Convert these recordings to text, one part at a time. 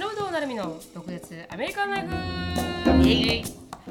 忍堂なるみの独立アメリカンライフイエイ。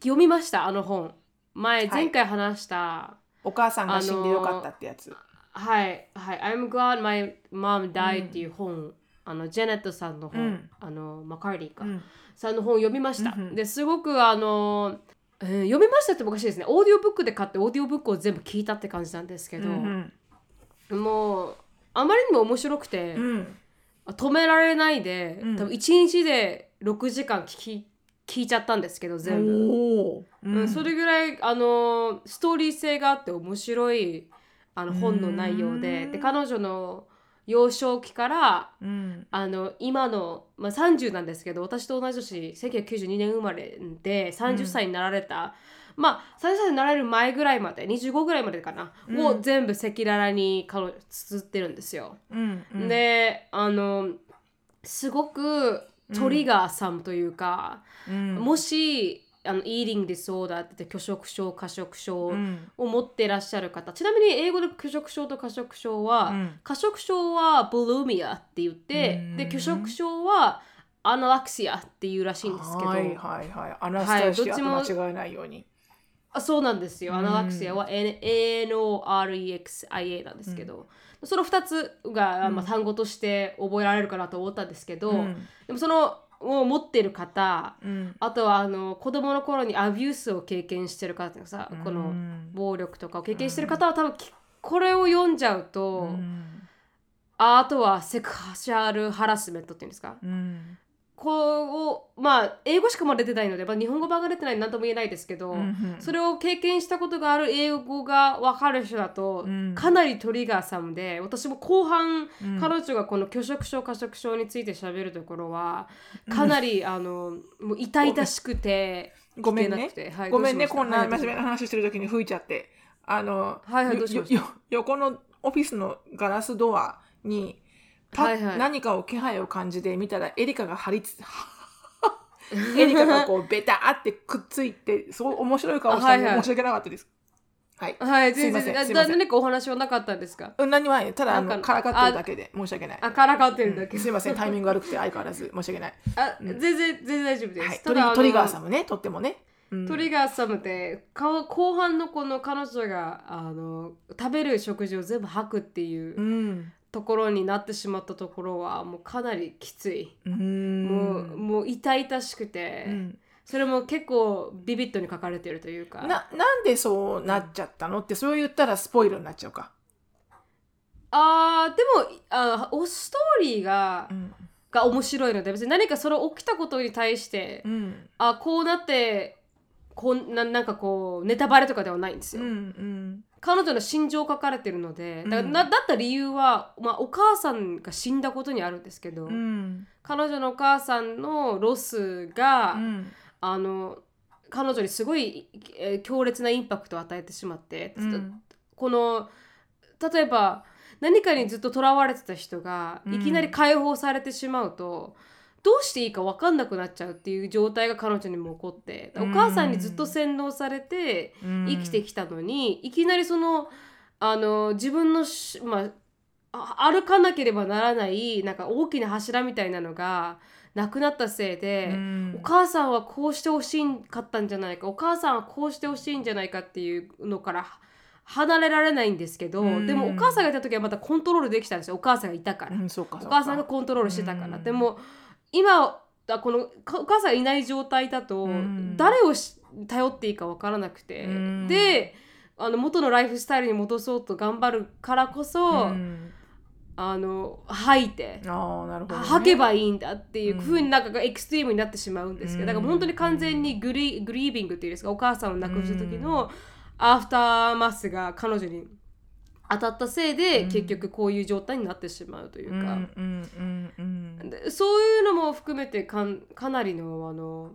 読みましたあの本。前前回話した、お母さんが死んでよかったってやつ、はい、はい、I'm glad my mom died っていう本、あのジェネットさんの本、うん。あのマカーリーか、ん。さんの本を読みました。うんうん。ですごくあの、えー読みましたっておかしいですね。オーディオブックで買ってオーディオブックを全部聞いたって感じなんですけど、うんもうあまりにも面白くて、うん。止められないで、うん。多分1日で6時間聞き聞いちゃったんですけど全部。おー。うんそれぐらいあのストーリー性があって面白いあの本の内容で。うんで彼女の幼少期からうん。あの今の、まあ、30なんですけど私と同じ年1992年生まれで30歳になられた、まあ30歳になられる前ぐらいまで25ぐらいまでかな、うん。を全部赤裸々に彼女綴ってるんですよ。うんうん。であのすごくトリガーさんというか、うん。もしあのイーディングディソーダーって言って拒食症過食症うん。を持っていらっしゃる方、ちなみに英語で拒食症と過食症は、うん。過食症はブルーミアって言って、うん。で拒食症はアナラクシアっていうらしいんですけど、はいはいはい。アナスタシアと間違えないように、あそうなんですよ。うん。アナラクシアは ANOREXIA なんですけど、その2つが、まあ、単語として覚えられるかなと思ったんですけど、うん。でもそのを持ってる方うん。あとはあの子供の頃にアビュースを経験してる方とかさ、こうのん暴力とかを経験してる方は多分きこれを読んじゃうと、うん。ああとはセクシャルハラスメントっていうんですか？うんこうまあ英語しかまだ出てないので、まあ、日本語版が出てない何とも言えないですけど、うんそれを経験したことがある英語が分かる人だと、うん。かなりトリガーさんで私も後半、うん彼女がこの拒食症過食症について喋るところはかなり、あのもう痛々しくてごめんね。聞けなくて。はいごめんね。こんな真面目な話してる時に吹いちゃって。あの、はいはいよどうし横のオフィスのガラスドアにはいはい。何かを気配を感じて見たらエリカが張りつ エリカがこうベターってくっついてすごい面白い顔したのではいはい。申し訳なかったです。はい、はいすいま全然せんすいません。何かお話はなかったんですか？うん何もないただあなんかのからかってるだけで申し訳ない。あからかってるだけ、うんすいません。タイミング悪くて相変わらず申し訳ない、あ全然全然大丈夫です、はい、ただあのトリトリガーさんもねとってもね、うんトリガーサムで顔後半のこの彼女があの食べる食事を全部吐くっていううんところになってしまったところはもうかなりきつい、うん。もうもう痛々しくて、うん。それも結構ビビッドに書かれてるというか。ななんでそうなっちゃったのってそう言ったらスポイルになっちゃうか、あーでもあおストーリーが,、うん。が面白いので別に何かそれ起きたことに対して、うん。あこうなってこんななんかこうネタバレとかではないんですうよ。ん彼女の心情書かれてるのでだ,、うん。だだった理由は、まあ、お母さんが死んだことにあるんですけど、うん。彼女のお母さんのロスが、うん。あの彼女にすごい、えー強烈なインパクトを与えてしまって、うん。この例えば何かにずっととらわれてた人がうん。いきなり解放されてしまうと、どうしていいか分かんなくなっちゃうっていう状態が彼女にも起こってお母さんにずっと洗脳されて生きてきたのに、いきなりそのあの自分のし、まあ、あ歩かなければならないなんか大きな柱みたいなのがなくなったせいで、うん。お母さんはこうしてほしかったんじゃないかお母さんはこうしてほしいんじゃないかっていうのから離れられないんですけど、うん。でもお母さんがいた時はまたコントロールできたんですよ。お母さんがいたから、うんそうか。お母さんがコントロールしてたから、うん。でも今あこのかお母さんがいない状態だと、うん。誰をし頼っていいか分からなくて、うん。であの元のライフスタイルに戻そうと頑張るからこそ、うん。あの吐いて。ああなるほど、ね、吐けばいいんだっていううんふうになんかエクストリームになってしまうんですけど、うん。だから本当に完全にグリグリービングっていうんですかお母さんを亡くした時のアフターマスが彼女に当たったせいで、うん。結局こういう状態になってしまうというか、うんうんうんでそういうのも含めてかんかなりのあの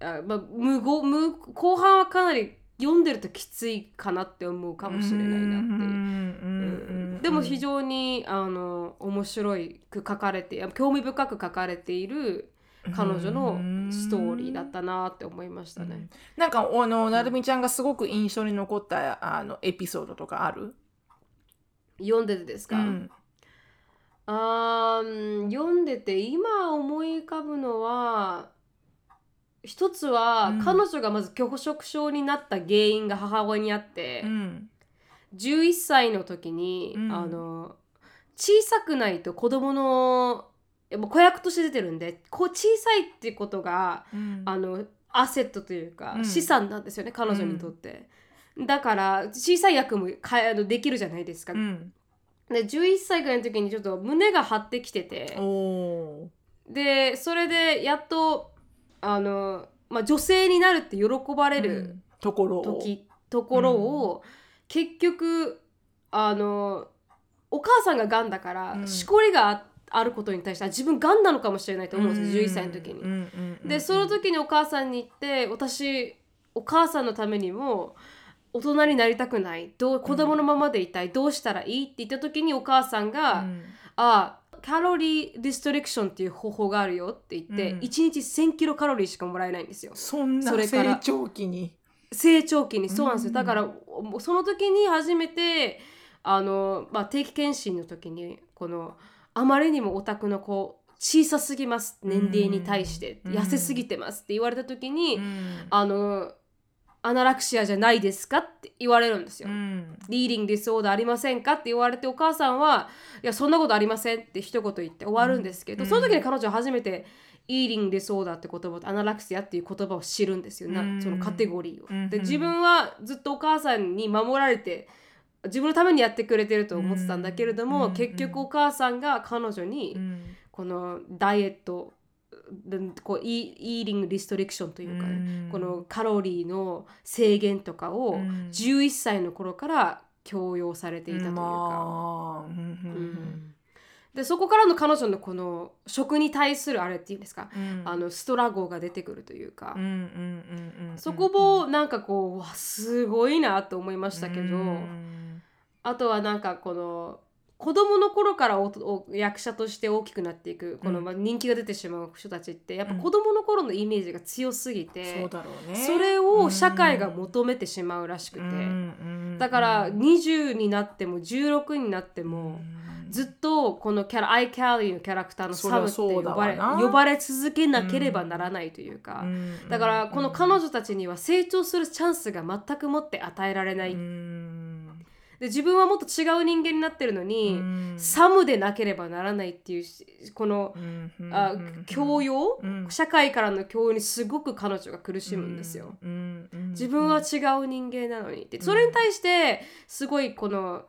あ、まあ、無語無後半はかなり読んでるときついかなって思うかもしれないなってでも非常にあの面白いく書かれて興味深く書かれている彼女のストーリーだったなって思いましたね。なんかあのなるみちゃんがすごく印象に残ったあのエピソードとかある？読んでてですか、うん。あ読んでて今思い浮かぶのは一つは、うん。彼女がまず拒食症になった原因が母親にあって、うん。11歳の時に、うん。あの小さくないと子供の子役として出てるんでこう小さいってことがうん。あのアセットというか、うん。資産なんですよね彼女にとって。だから小さい役もかあのできるじゃないですか。うん。で11歳ぐらいの時にちょっと胸が張ってきてて。でそれでやっとあの、まあ、女性になるって喜ばれうるん。ところを。時、ところを、結局あのお母さんががんだから、うん。しこりがああることに対してあ自分がんなのかもしれないと思うんですよ、11歳の時に。うんうんうんでその時にお母さんに言って私お母さんのためにも大人になりたくない。どう子供のままでいたい、どうしたらいいって言った時にお母さんが、うん。あカロリーディストリクションっていう方法があるよって言って、うん。1日1000キロカロリーしかもらえないんですよ。そんなそれから。成長期に。成長期に。そうなんですよ、うん。だからその時に初めてあの、まあ、定期検診の時にこのあまりにもお宅の子小さすぎます。年齢に対して、うん。痩せすぎてますって言われた時に、うん。あの anorexia じゃないですかって言われるんですよ。うん。 eating disorder ありませんかって言われてお母さんはいやそんなことありませんって一言言って終わるんですけど、うん。その時に彼女は初めてeating disorder って言葉と anorexia っていう言葉を知るんですよ、なうん。そのカテゴリーを。うん。で自分はずっとお母さんに守られて自分のためにやってくれてると思ってたんだけれども、うん。結局お母さんが彼女にうん。このダイエットでこうイ eating restriction というかね、うん。このカロリーの制限とかをうん。11歳の頃から強要されていたというか、でそこからの彼女のこの食に対するあれっていうんですか、うん。あのストラゴが出てくるというか、そこもなんかこううわすごいなと思いましたけど、うん。あとはなんかこの子供の頃からおお役者として大きくなっていくこの、うんまあ人気が出てしまう人たちってやっぱうん。子供の頃のイメージが強すぎて、それを社会が求めてしまうらしくて、だから20になっても16になっても、ずっとこのキャラアイ・キャリーのキャラクターのサムって呼ばれ呼ばれ続けなければならないというか、だからこの彼女たちには成長するチャンスが全くもって与えられない、で自分はもっと違う人間になってるのに、サムでなければならないっていうしこの、あ教養、うん。社会からの教養にすごく彼女が苦しむんですよ。自分は違う人間なのにって。それに対してすごいこの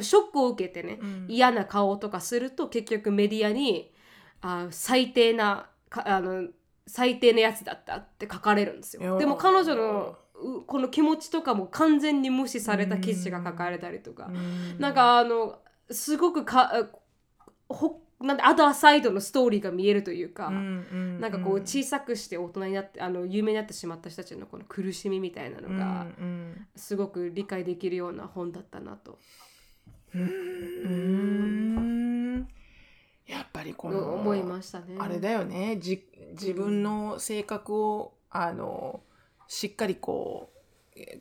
ショックを受けてね、嫌な顔とかすると結局メディアにあ最低なかあの最低なやつだったって書かれるんですよ。でも彼女のうこの気持ちとかも完全に無視された記事が書かれたりとか、なんかあのすごくかほなんでアダーサイドのストーリーが見えるというか、なんかこう小さくして大人になってあの有名になってしまった人たちのこの苦しみみたいなのがすごく理解できるような本だったなと。うん。やっぱりこの思いましたね。あれだよね。じ自分の性格をあのしっかりこう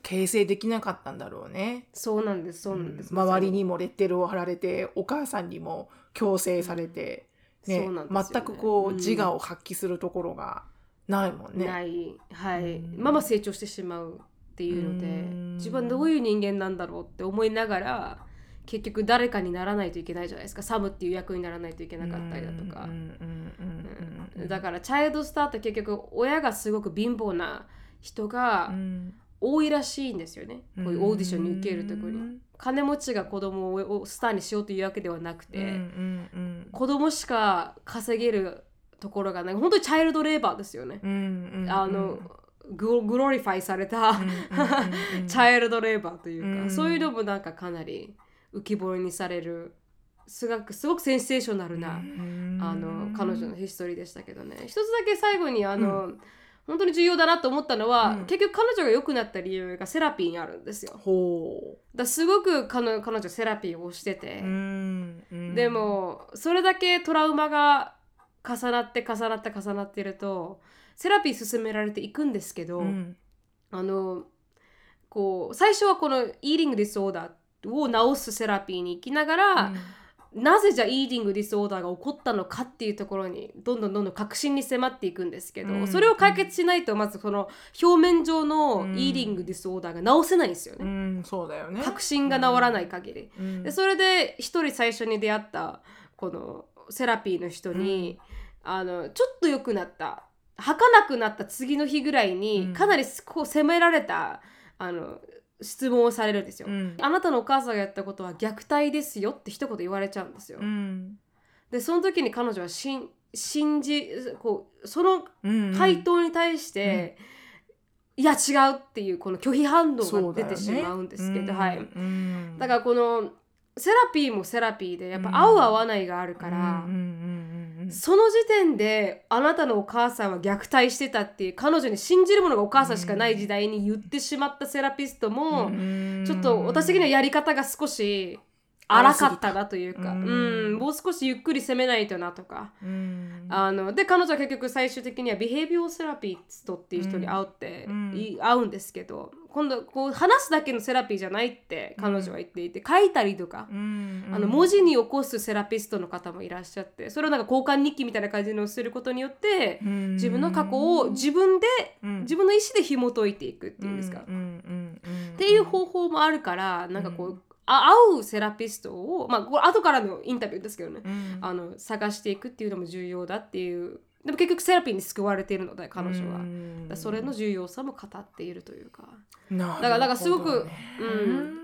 形成できなかったんだろうね。そうなんですそうなんです。周りにもレッテルを貼られてお母さんにも強制されて、ねね。全くこう、うん自我を発揮するところがないもんね。ないはい、うんまま成長してしまうっていうのでうん。自分はどういう人間なんだろうって思いながら結局誰かにならないといけないじゃないですか。サムっていう役にならないといけなかったりだとか。うんうんうんうん。うん。だからチャイルドスターって結局親がすごく貧乏な人がうん。多いらしいんですよね、こういうオーディションに受けるところに、金持ちが子供をスターにしようというわけではなくて、うんうん子供しか稼げるところがない。本当に child labor ですよね、うんうんうん。あのグ glorify された、うんうんうんうん child labor というか、うん。そういうのもなんかかなり浮き彫りにされる。すごくすごくセンセーショナルな、あの彼女のヒストリーでしたけどね。一つだけ最後にあの、本当に重要だなと思ったのは、うん。結局彼女が良くなった理由がセラピーにあるんですよ。ほだすごく彼女彼女セラピーをしてて、う。うんうん。で、もそれだけトラウマが重なって重なって重なってるとセラピー進められていくんですけど、うん。あのこう最初はこの eating disorder を治すセラピーに行きながら、なぜじゃあ eating disorder が起こったのかっていうところにどんどんどんどん核心に迫っていくんですけど、うんそれを解決しないとまずこの表面上の eating disorder が治せないんですよね。うん、そうだよね。核心が治らない限り。うんでそれで一人最初に出会ったこのセラピーの人に、あのちょっと良くなった吐かなくなった次の日ぐらいに、うんかなりこう責められたあの質問をされるんですよ、うん。あなたのお母さんがやったことは虐待ですよって一言言われちゃうんですよ、うん。でその時に彼女は信じこうそのうん。回答に対して、いや違うっていうこの拒否反応が出てしまうんですけど、はい、うんだからこのセラピーもセラピーでやっぱ合う合わないがあるから、うんうんうんうん。その時点であなたのお母さんは虐待してたっていう彼女に信じるものがお母さんしかない時代に言ってしまったセラピストも、うんちょっと私的にはやり方が少し荒かったなというか、ううん。ん、もう少しゆっくり攻めないとなとか。うん。あので彼女は結局最終的にはビヘイビオセラピストっていう人に会うって、うん。い会うんですけど今度こう話すだけのセラピーじゃないって彼女は言っていて、書いたりとか、うんあの文字に起こすセラピストの方もいらっしゃってそれをなんか交換日記みたいな感じのをすることによってうん。自分の過去を自分でうん。自分の意思で紐解いていくっていうんですか、うんうんうんうんっていう方法もあるからなんかこう、うん。あ合うセラピストをまあこれ後からのインタビューですけどね、うん。あの探していくっていうのも重要だっていうでも結局セラピーに救われているので彼女は、それの重要さも語っているというか。なるほどね。だからだからすごくうん。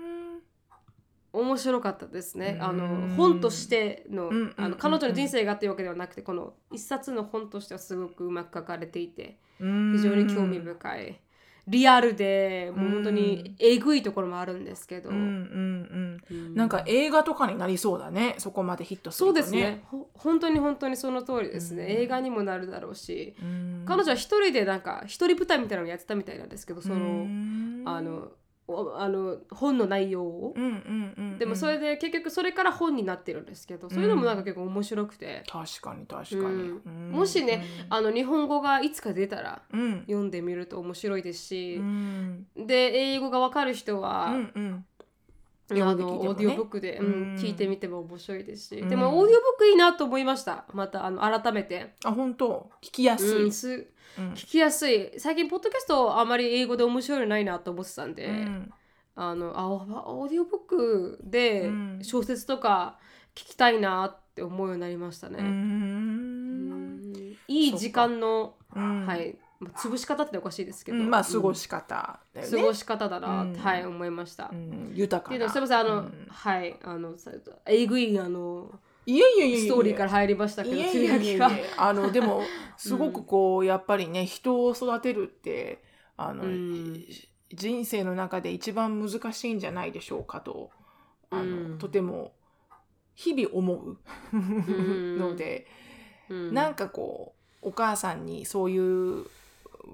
面白かったですね。あのうん本としての,、あの彼女の人生がっていうわけではなくてこの一冊の本としてはすごくうまく書かれていてうん。非常に興味深い。リアルでもう本当にえぐいところもあるんですけど、うんうんううん。んなんか映画とかになりそうだね。そこまでヒットすそうるとね。ですね。ほ本当に本当にその通りですね、うん。映画にもなるだろうし。うん。彼女は一人でなんか一人舞台みたいなのをやってたみたいなんですけどその、うん。あのおあの本の内容を、うんうんうんでもそれで結局それから本になってるんですけど、そういうのもなんか結構面白くて、確かに確かに、うん。うん。もしね、あの日本語がいつか出たらうん。読んでみると面白いですしう、ん。で英語がわかる人は、うんうん。あ読んで聞いてもね。のオーディオブックで、うん。うん。聞いてみても面白いですし、うん。でもオーディオブックいいなと思いました。またあの改めて、あ本当。聞きやすい、うんすうん。聞きやすい。最近ポッドキャストあまり英語で面白いのないなと思ってたんで、うん。あのあオーディオブックでうん。小説とか聞きたいなって思うようになりましたね。いい時間の、うん。はい、まあ潰し方っておかしいですけど、うん。まあ過ごし、し方ね、過ごし方だなうん。はい思いました。うん、豊かな。っていうのすみませんあの、うん。はいあのさえぐいあのいえいえいえいえ。ストーリーから入りましたけどいえいつぶえいや。あのでも すごくこう、やっぱりね人を育てるってあの、うん。人生の中で一番難しいんじゃないでしょうかとあの、うん。とても日々思うん。ので、うん。なんかこうお母さんにそういう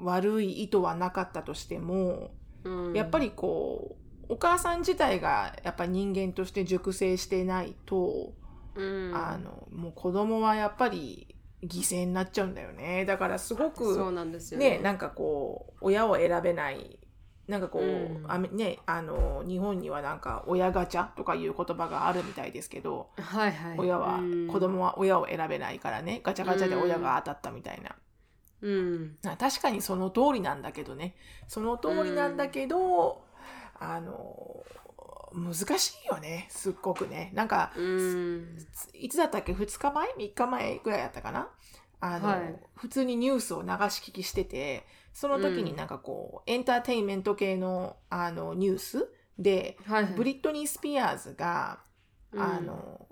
悪い意図はなかったとしても、うん。やっぱりこうお母さん自体がやっぱ人間として熟成してないと、うん。あのもう子供はやっぱり犠牲になっちゃうんだよね。だからすごくそうなんですよ。ねなんかこう親を選べないなんかこう、うん。あめねあの日本にはなんか親ガチャとかいう言葉があるみたいですけど、はいはい、親は、うん。子供は親を選べないからねガチャガチャで親が当たったみたいな、うん。あ確かにその通りなんだけどね。その通りなんだけど、あの難しいよねすっごくね。なんか、うん。いつだったっけ？2日前？3日前ぐらいやったかな？あの、はい。普通にニュースを流し聞きしててその時になんかこう、エンターテインメント系のあのニュースで、はいはい。ブリットニー・スピアーズが、うん。あの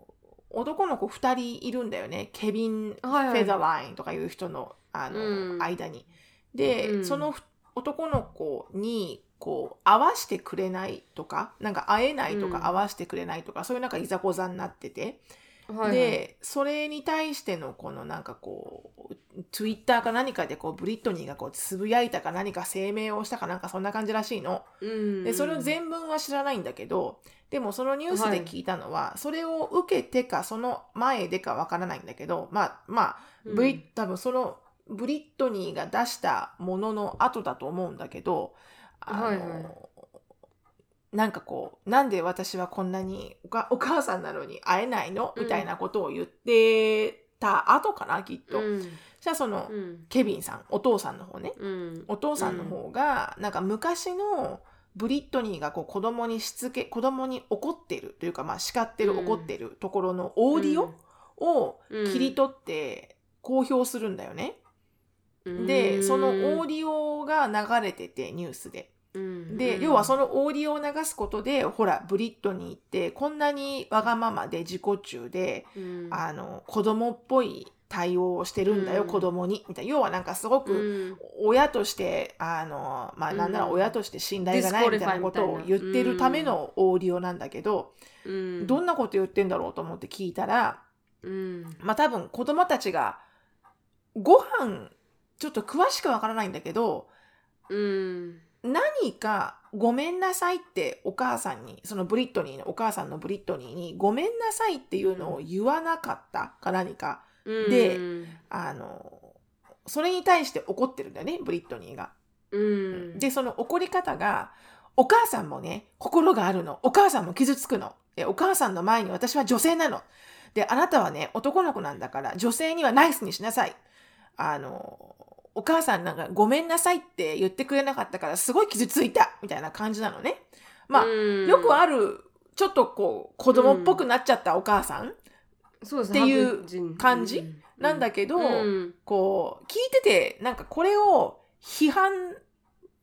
男の子2人いるんだよね。ケビン・フェザーラインとかいう人のあの、うん。間に。で、うん。そのふ男の子にこう合わしてくれないとかなんか会えないとうん。か合わせてくれないとか、そういうなんかいざこざになってて、はいはい、でそれに対してのこのなんかこう Twitter か何かでこうブリットニーがこうつぶやいたか何か声明をしたかなんかそんな感じらしいの。うん、でそれを全文は知らないんだけどでもそのニュースで聞いたのは、それを受けてかその前でかわからないんだけどまあまあうん。ブリ多分そのブリットニーが出したものの後だと思うんだけどはいはい。なんかこうなんで私はこんなにおか お母さんなのに会えないの？みたいなことを言ってた後かなきっと。うん。じゃあその、うん。ケビンさんお父さんの方ね。うん。お父さんの方が、なんか昔のブリットニーがこう子供にしつけ子供に怒ってるというかまあ叱ってる、うん。怒ってるところのオーディオ？をうん。切り取って公表するんだよね。うん。でそのオーディオが流れててニュースで。うん。で、要はそのオーディオを流すことでほらブリットニーってこんなにわがままで自己中で、うん。あの子供っぽい対応をしてるんだよ、うん。子供に。みたいな。要はなんかすごく、うん。親としてあのまあなんならうん親として信頼がないみたいな。ことを言ってるためのオーディオなんだけど、うん。どんなこと言ってんだろうと思って聞いたらうん。まあ多分子供たちがご飯ちょっと詳しくわからないんだけどうん何かごめんなさいってお母さんにそのブリットニーのお母さんのブリットニーにごめんなさいっていうのを言わなかったか何かでうん。あのそれに対して怒ってるんだよねブリットニーが。うん。でその怒り方がお母さんもね心があるの。お母さんも傷つくの。でお母さんの前に私は女性なの。であなたはね男の子なんだから女性にはナイスにしなさい。あのお母さんなんかごめんなさいって言ってくれなかったからすごい傷ついたみたいな感じなのね。まあ、うん。よくあるちょっとこう子供っぽくなっちゃったお母さん、っていう感じうん。なんだけどうん。こう聞いててなんかこれを批判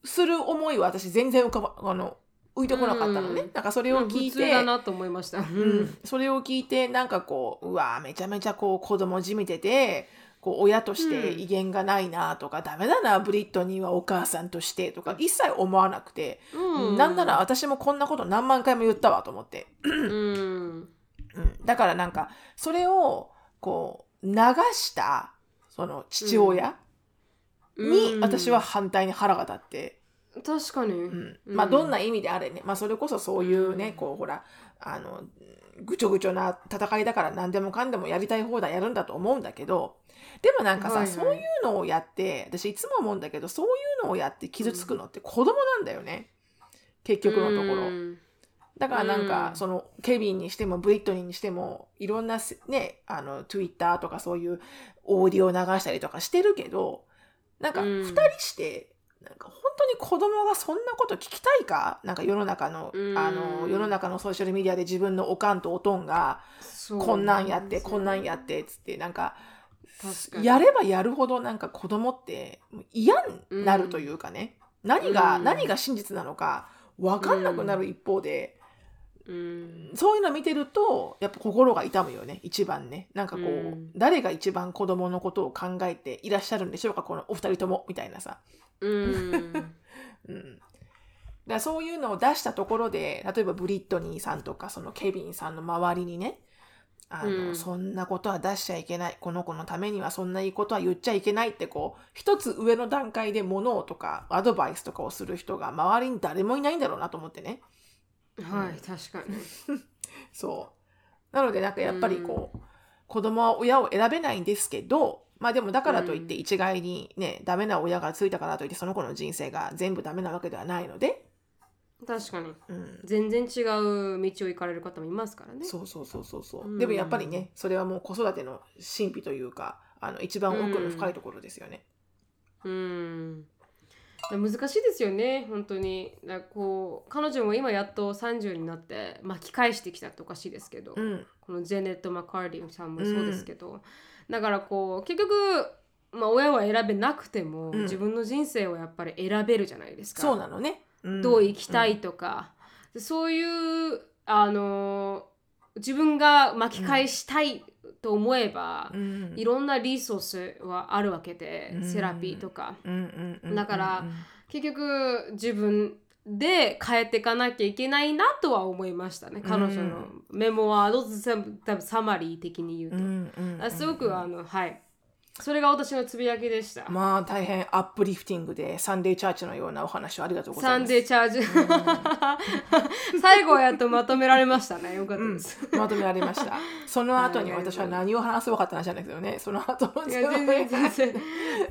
する思いは私全然浮かばあの浮いてこなかったのね、うん。なんかそれを聞い普通て、だなと思いました。ううん、それを聞いてなんかこううわーめちゃめちゃこう子供じみててこう親として威厳がないなとか、ダメだなブリットニーはお母さんとしてとか一切思わなくて、うん。なんなら私もこんなこと何万回も言ったわと思って、うん。うん、だからなんかそれをこう流したその父親に私は反対に腹が立って、確かに、うん。まあどんな意味であれね、まあ、それこそそういうね、うん。こうほらあのぐちょぐちょな戦いだから何でもかんでもやりたい放題やるんだと思うんだけどでもなんかさ、はいはい。そういうのをやって私いつも思うんだけどそういうのをやって傷つくのって子供なんだよね。結局のところ。うん。だからなんか、うん。そのケビンにしてもブリットニーにしてもいろんなせねあの Twitter とかそういうオーディオを流したりとかしてるけどなんかうん。2人して、なんか本当に子供がそんなこと聞きたいか？なんか世の中の,、うん。あの世の中のソーシャルメディアで自分のおかんとおとんがこんなんやってこんなんやってっつってなんかやればやるほどなんか子供って嫌になるというかね、何が、うん。何が真実なのか分かんなくなる一方で。うん。そういうの見てるとやっぱ心が痛むよね。一番ね。なんかこう、うん。誰が一番子供のことを考えていらっしゃるんでしょうか？このお二人ともみたいなさ、うん。うん、だそういうのを出したところで例えばブリットニーさんとかそのケビンさんの周りにねあの、うん。そんなことは出しちゃいけない。この子のためにはそんないいことは言っちゃいけないってこう一つ上の段階で物をとかアドバイスとかをする人が周りに誰もいないんだろうなと思ってね。はい確かに。そう。なのでなんかやっぱりこう、子供は親を選べないんですけど、まあでもだからといってうん。一概にね、ダメな親がついたからといってその子の人生が全部ダメなわけではないので、確かに。うん。全然違う道を行かれる方もいますからね。そうそうそうそうそう。うん。でもやっぱりね、それはもう子育ての神秘というか、あの一番奥の深いところですよね。うん難しいですよね本当に。だこう彼女も今やっと30になって巻き返してきたっておかしいですけど、うん。このジェネット・マカーディさんもそうですけど、だからこう結局、まあ、親は選べなくても、うん。自分の人生をやっぱり選べるじゃないですか。そうなのね。ん。どう生きたいとか、そういうあの自分が巻き返したいと思えば、うん。いろんなリソースはあるわけで、うん。セラピーとか。うんうんうんうんだから結局自分で変えていかなきゃいけないなとは思いましたね。彼女のメモワード多分サマリー的に言うと、すごくあのはいそれが私のつぶやきでした、まあ大変アップリフティングでサンデーチャーチのようなお話をありがとうございます。サンデーチャージ。最後はやっとまとめられましたね。よかったです、まとめられました。その後にはい私は何を話そうかって話なんだけどね、その後の全然全然。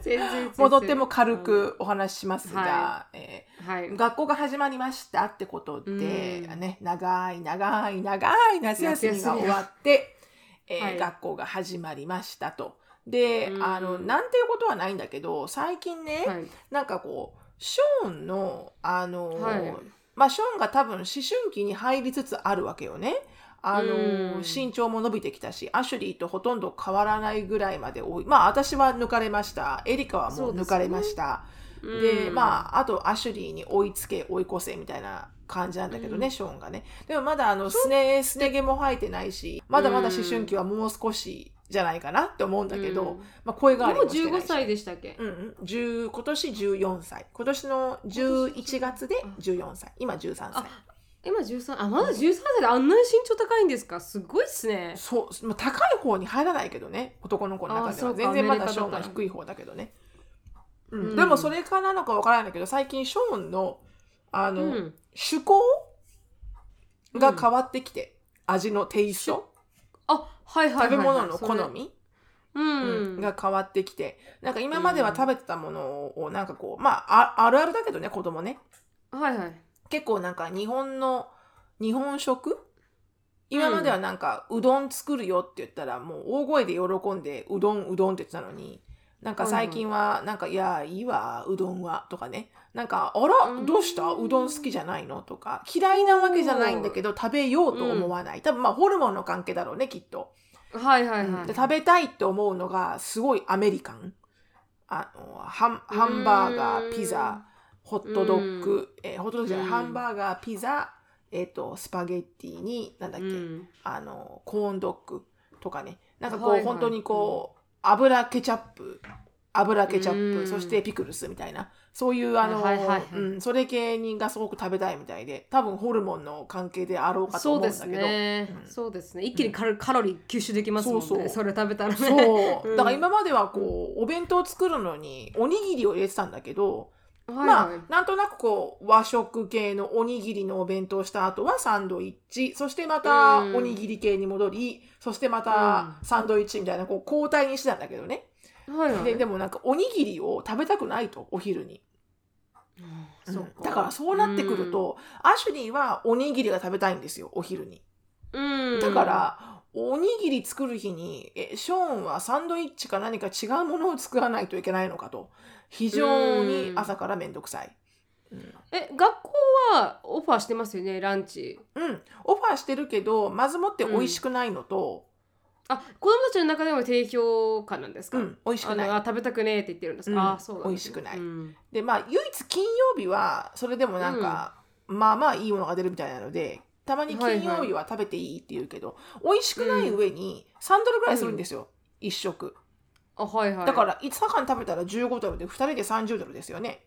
全然もうとっても軽くお話ししますが、はえはい。ー学校が始まりましたってことで、うん。ね、長い長い長い夏休みが終わって、えーはい。学校が始まりましたと。で、うん。あのなんていうことはないんだけど最近ね、はい。なんかこうショーンのあの、はい。まあショーンが多分思春期に入りつつあるわけよね。あのうん。身長も伸びてきたしアシュリーとほとんど変わらないぐらいまで多い。まあ私は抜かれました。エリカはもう抜かれました。で,、うん。まああとアシュリーに追いつけ追い越せみたいな感じなんだけどね、うん。ショーンがね。でもまだあのすねすね毛も生えてないしまだまだ思春期はもう少しじゃないかなって思うんだけど、うん。まあ、声変わりもうもしてない15し歳でしたっけ、うんうん、10今年14歳。今年の11月で14歳。今13歳。あ今13あまだ13歳であんなに身長高いんですか？すごいっすね。そうまあ高い方に入らないけどね。男の子の中では。全然まだショーンが低い方だけどね、うん。うん。でもそれかなのかわからないんだけど最近ショーンのあの、うん。趣向が変わってきて、味のテイスト。あはいはいはい、はい、食べ物の好み、ううん。んが変わってきて。なんか今までは食べてたものをなんかこうまあああるあるだけどね子供ね。はいはい。結構なんか日本の日本食？今まではなんか、うどん作るよって言ったらもう大声で喜んでうどんうどんって言ってたのになんか最近はなんか、いやいいわうどんはとかね。なんかあら？うん。どうした？うどん好きじゃないの？とか。嫌いなわけじゃないんだけど食べようと思わない、多分まあホルモンの関係だろうねきっと、はいはいはい、で食べたいって思うのがすごいアメリカン。あのハンハンバーガーピザホットドッグ、えーホットドッグじゃない、うん。ハンバーガーピザえっ、とスパゲッティになんだっけ、うん。あのコーンドッグとかね。なんかこう、はいはい。本当にこう、油ケチャップ油ケチャップ、うん。そしてピクルスみたいなそういうあの、はいはいはい。うん、それ系にがすごく食べたいみたいで多分ホルモンの関係であろうかと思うんだけど。ね、うん。そうですね。一気にカロカロリー吸収できますもんね、そうそう。それ食べたらね。そう。うん。だから今まではこうお弁当を作るのにおにぎりを入れてたんだけど、はいはい、まあなんとなくこう和食系のおにぎりのお弁当をした後はサンドイッチそしてまたうん。おにぎり系に戻り、そしてまたうん。サンドイッチみたいなこう交代にしてたんだけどね、はいはい。ででもなんかおにぎりを食べたくないとお昼に、うん。そうだからそうなってくると、アシュリーはおにぎりが食べたいんですよお昼に。うん。だから、おにぎり作る日にえショーンはサンドイッチか何か違うものを作らないといけないのかと。非常に朝からめんどくさい。うん。え学校はオファーしてますよねランチ。うん、オファーしてるけどまずもって美味しくないのと、たちの中でも低評価なんですか、うん、美味しくない。食べたくねえって言ってるんですか、うんあそう美味しくない。うん。でまあ唯一金曜日はそれでもなんか、まあまあいいものが出るみたいなのでたまに金曜日は食べていいって言うけど、美味しくない上に3ドルぐらいするんですよ、一食。あはいはい。だから5日間食べたら15ドルで2人で30ドルですよね。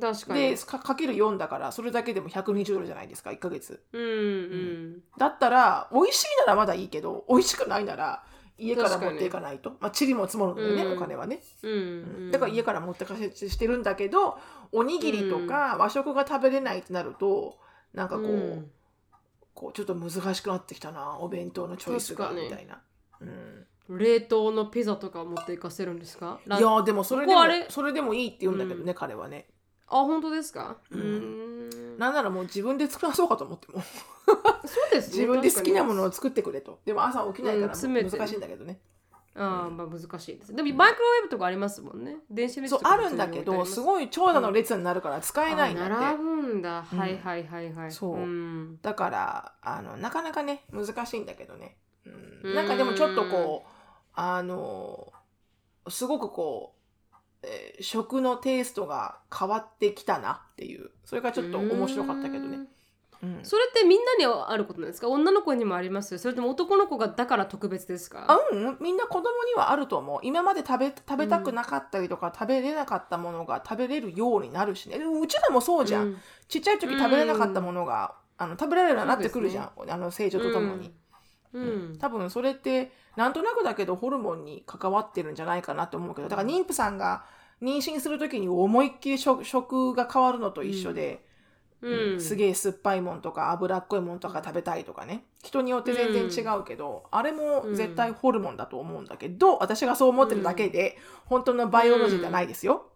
確かに。でかかける4だからそれだけでも120ドルじゃないですか1ヶ月。うん。うん。だったら美味しいならまだいいけど美味しくないなら家から持っていかないと。まあ塵も積もるのでね、うん。お金はね、うん、うん、だから家から持ってかせしてるんだけどおにぎりとか和食が食べれないってなるとなんかこう,、うん。こうちょっと難しくなってきたなお弁当のチョイスが確かにみたいな。うん。冷凍のピザとか持っていかせるんですか？いやでもそれでもここあれ？それでもいいって言うんだけどね、彼はね。あ本当ですか？ううんんなんならもう自分で作らそうかと思っても。そうですね。自分で好きなもの確を作ってくれと。でも朝起きないから難しいんだけどね、かにあーまあ難しいです。でもマイクロウェーブとかありますもんね。電子レンジそうとかあるんだけどす。ごい長蛇の列になるから使えないんだって、あ並ぶんだ、うん。はいはいはいはい。そう。ん。だからあのなかなかね難しいんだけどね、うん、なんかでもちょっとこうあのすごくこう、えー食のテイストが変わってきたなっていう。それがちょっと面白かったけどね。うん。それってみんなにあること？なんですか女の子にもあります？それとも男の子がだから特別ですか？あうん。みんな子供にはあると思う。今まで食べ食べたくなかったりとか、食べれなかったものが食べれるようになるしね。うちらもそうじゃん、うん。ちっちゃい時食べれなかったものが、あの食べられるようになってくるじゃん、あの成長とともに、うん。多分それってなんとなくだけどホルモンに関わってるんじゃないかなと思うけどだから妊婦さんが妊娠する時に思いっきり食食が変わるのと一緒で、うん。すげえ酸っぱいもんとか脂っこいもんとか食べたいとかね。人によって全然違うけど、あれも絶対ホルモンだと思うんだけど私がそう思ってるだけで、本当のバイオロジーじゃないですよ。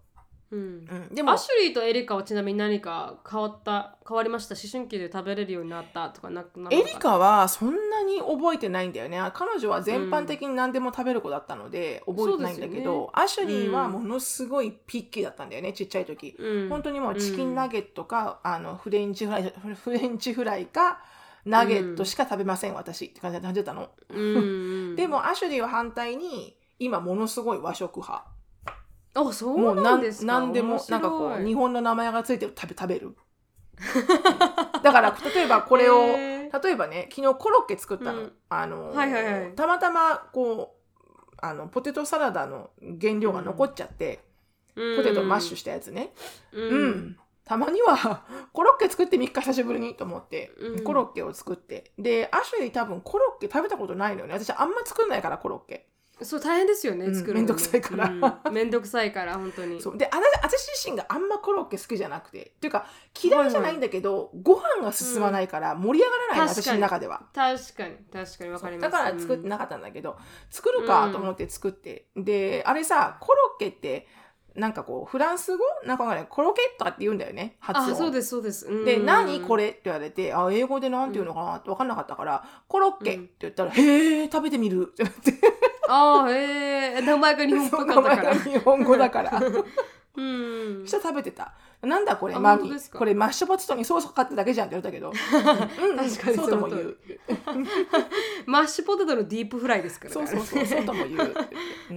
うん。うん、でもアシュリーとエリカはちなみに何か変わった変わりました？思春期で食べれるようになったとかなくなエリカはそんなに覚えてないんだよね。彼女は全般的に何でも食べる子だったので覚えてないんだけど、ね。アシュリーはものすごいピッキーだったんだよねちっちゃい時、うん。本当にもうチキンナゲットか、あのフレンチフライフフレンチフライかナゲットしか食べません、私って感じで食べてたの、うん。でもアシュリーは反対に今ものすごい和食派あそうもうなんですか？なんでもない。んかこう日本の名前がついてる食べ食べる。だから例えばこれをへ例えばね昨日コロッケ作ったの、うん。あの、はいはいはい。たまたまこうあのポテトサラダの原料が残っちゃって、ーポテトマッシュしたやつね。ううん、んたまには コロッケ作ってみっか久しぶりにと思って、うん。コロッケを作って。でアシュリー多分コロッケ食べたことないのよね。私あんま作んないからコロッケそう大変ですよね、うん作るのめんどくさいから。うん。めんどくさいから本当に。そう。であな私自身があんまコロッケ好きじゃなくて。っていうか嫌いじゃないんだけど、ご飯が進まないから盛り上がらない確かに。の中では。確かに確かにわかります。だから作ってなかったんだけど、作るかと思って作って、であれさコロッケってなんかこうフランス語？なんかわかんない。コロケッタって言うんだよね。発音。あそうですそうです。うん。で何これって言われてあ英語でなんて言うのかなって分かんなかったから、コロッケっうん。て言ったら、へえ食べてみる。ってなってあーへえ名前が日本っぽか名前ったからが日本語だから。うん。下食べてた。なんだこれあマミ本当ですか？これマッシュポテトにソースかかってだけじゃんって言われたけど、うんうん確かにそうとも言う。マッシュポテトのディープフライですから。そうそうそうそうとも言うう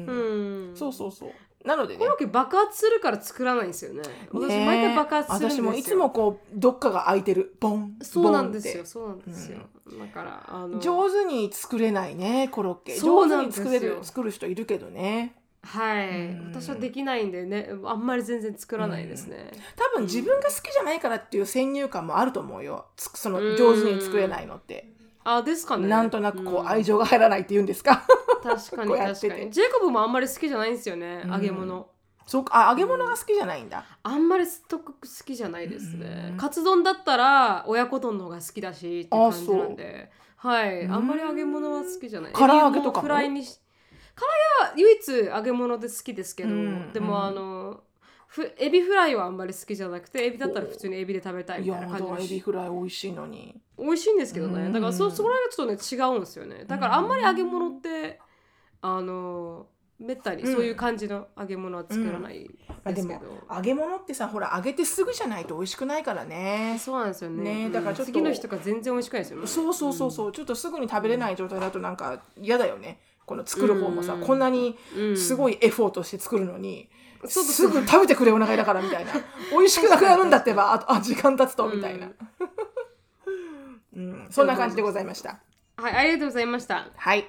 ん。そうそうそうなのでね。コロッケ爆発するから作らないんですよね。私ね毎回爆発するんですよ。私もいつもこうどっかが開いてる。ボン。そうなんですよ。そうなんですよ、だからあの上手に作れないねコロッケ。そうな上手にんですよ。作れる作る人いるけどね。はい、うん。私はできないんでね。あんまり全然作らないですね、多分自分が好きじゃないからっていう先入観もあると思うよ。つそのうん。上手に作れないのってあですかね。なんとなくこう愛情情が入らないって言うんですか？確かに 確かに。ジェイコブもあんまり好きじゃないんですよね、うん。揚げ物。そうか。あ揚げ物が好きじゃないんだ。あんまりストック好きじゃないですね、うん。カツ丼だったら親子丼の方が好きだしって感じなんで。はい。うん。あんまり揚げ物は好きじゃない。唐揚げとかも？エビフライにし唐揚げは唯一揚げ物で好きですけど、うん。でもあのふエビフライはあんまり好きじゃなくてエビだったら普通にエビで食べたいみたいな感じのだエビフライ美味しいのに。美味しいんですけどね、うん。だからそそこら辺がちょっとね違うんですよね。だからあんまり揚げ物ってあのめったにそういう感じの揚げ物は作らないあですでけど、も揚げ物ってさほら揚げてすぐじゃないと美味しくないからね。そうなんですよね。ねだからちょっと。次の日とか全然美味しくないですよね。そうそうそうそう、ちょっとすぐに食べれない状態だとなんか嫌だよね。この作る方もさ、うん。こんなにうん。すごいエフォートして作るのに、すぐ食べてくれお腹だからみたいな。美味しくなくなるんだってばああ時間経つとみたいな、うんそんな感じでございました。はいありがとうございました。はい。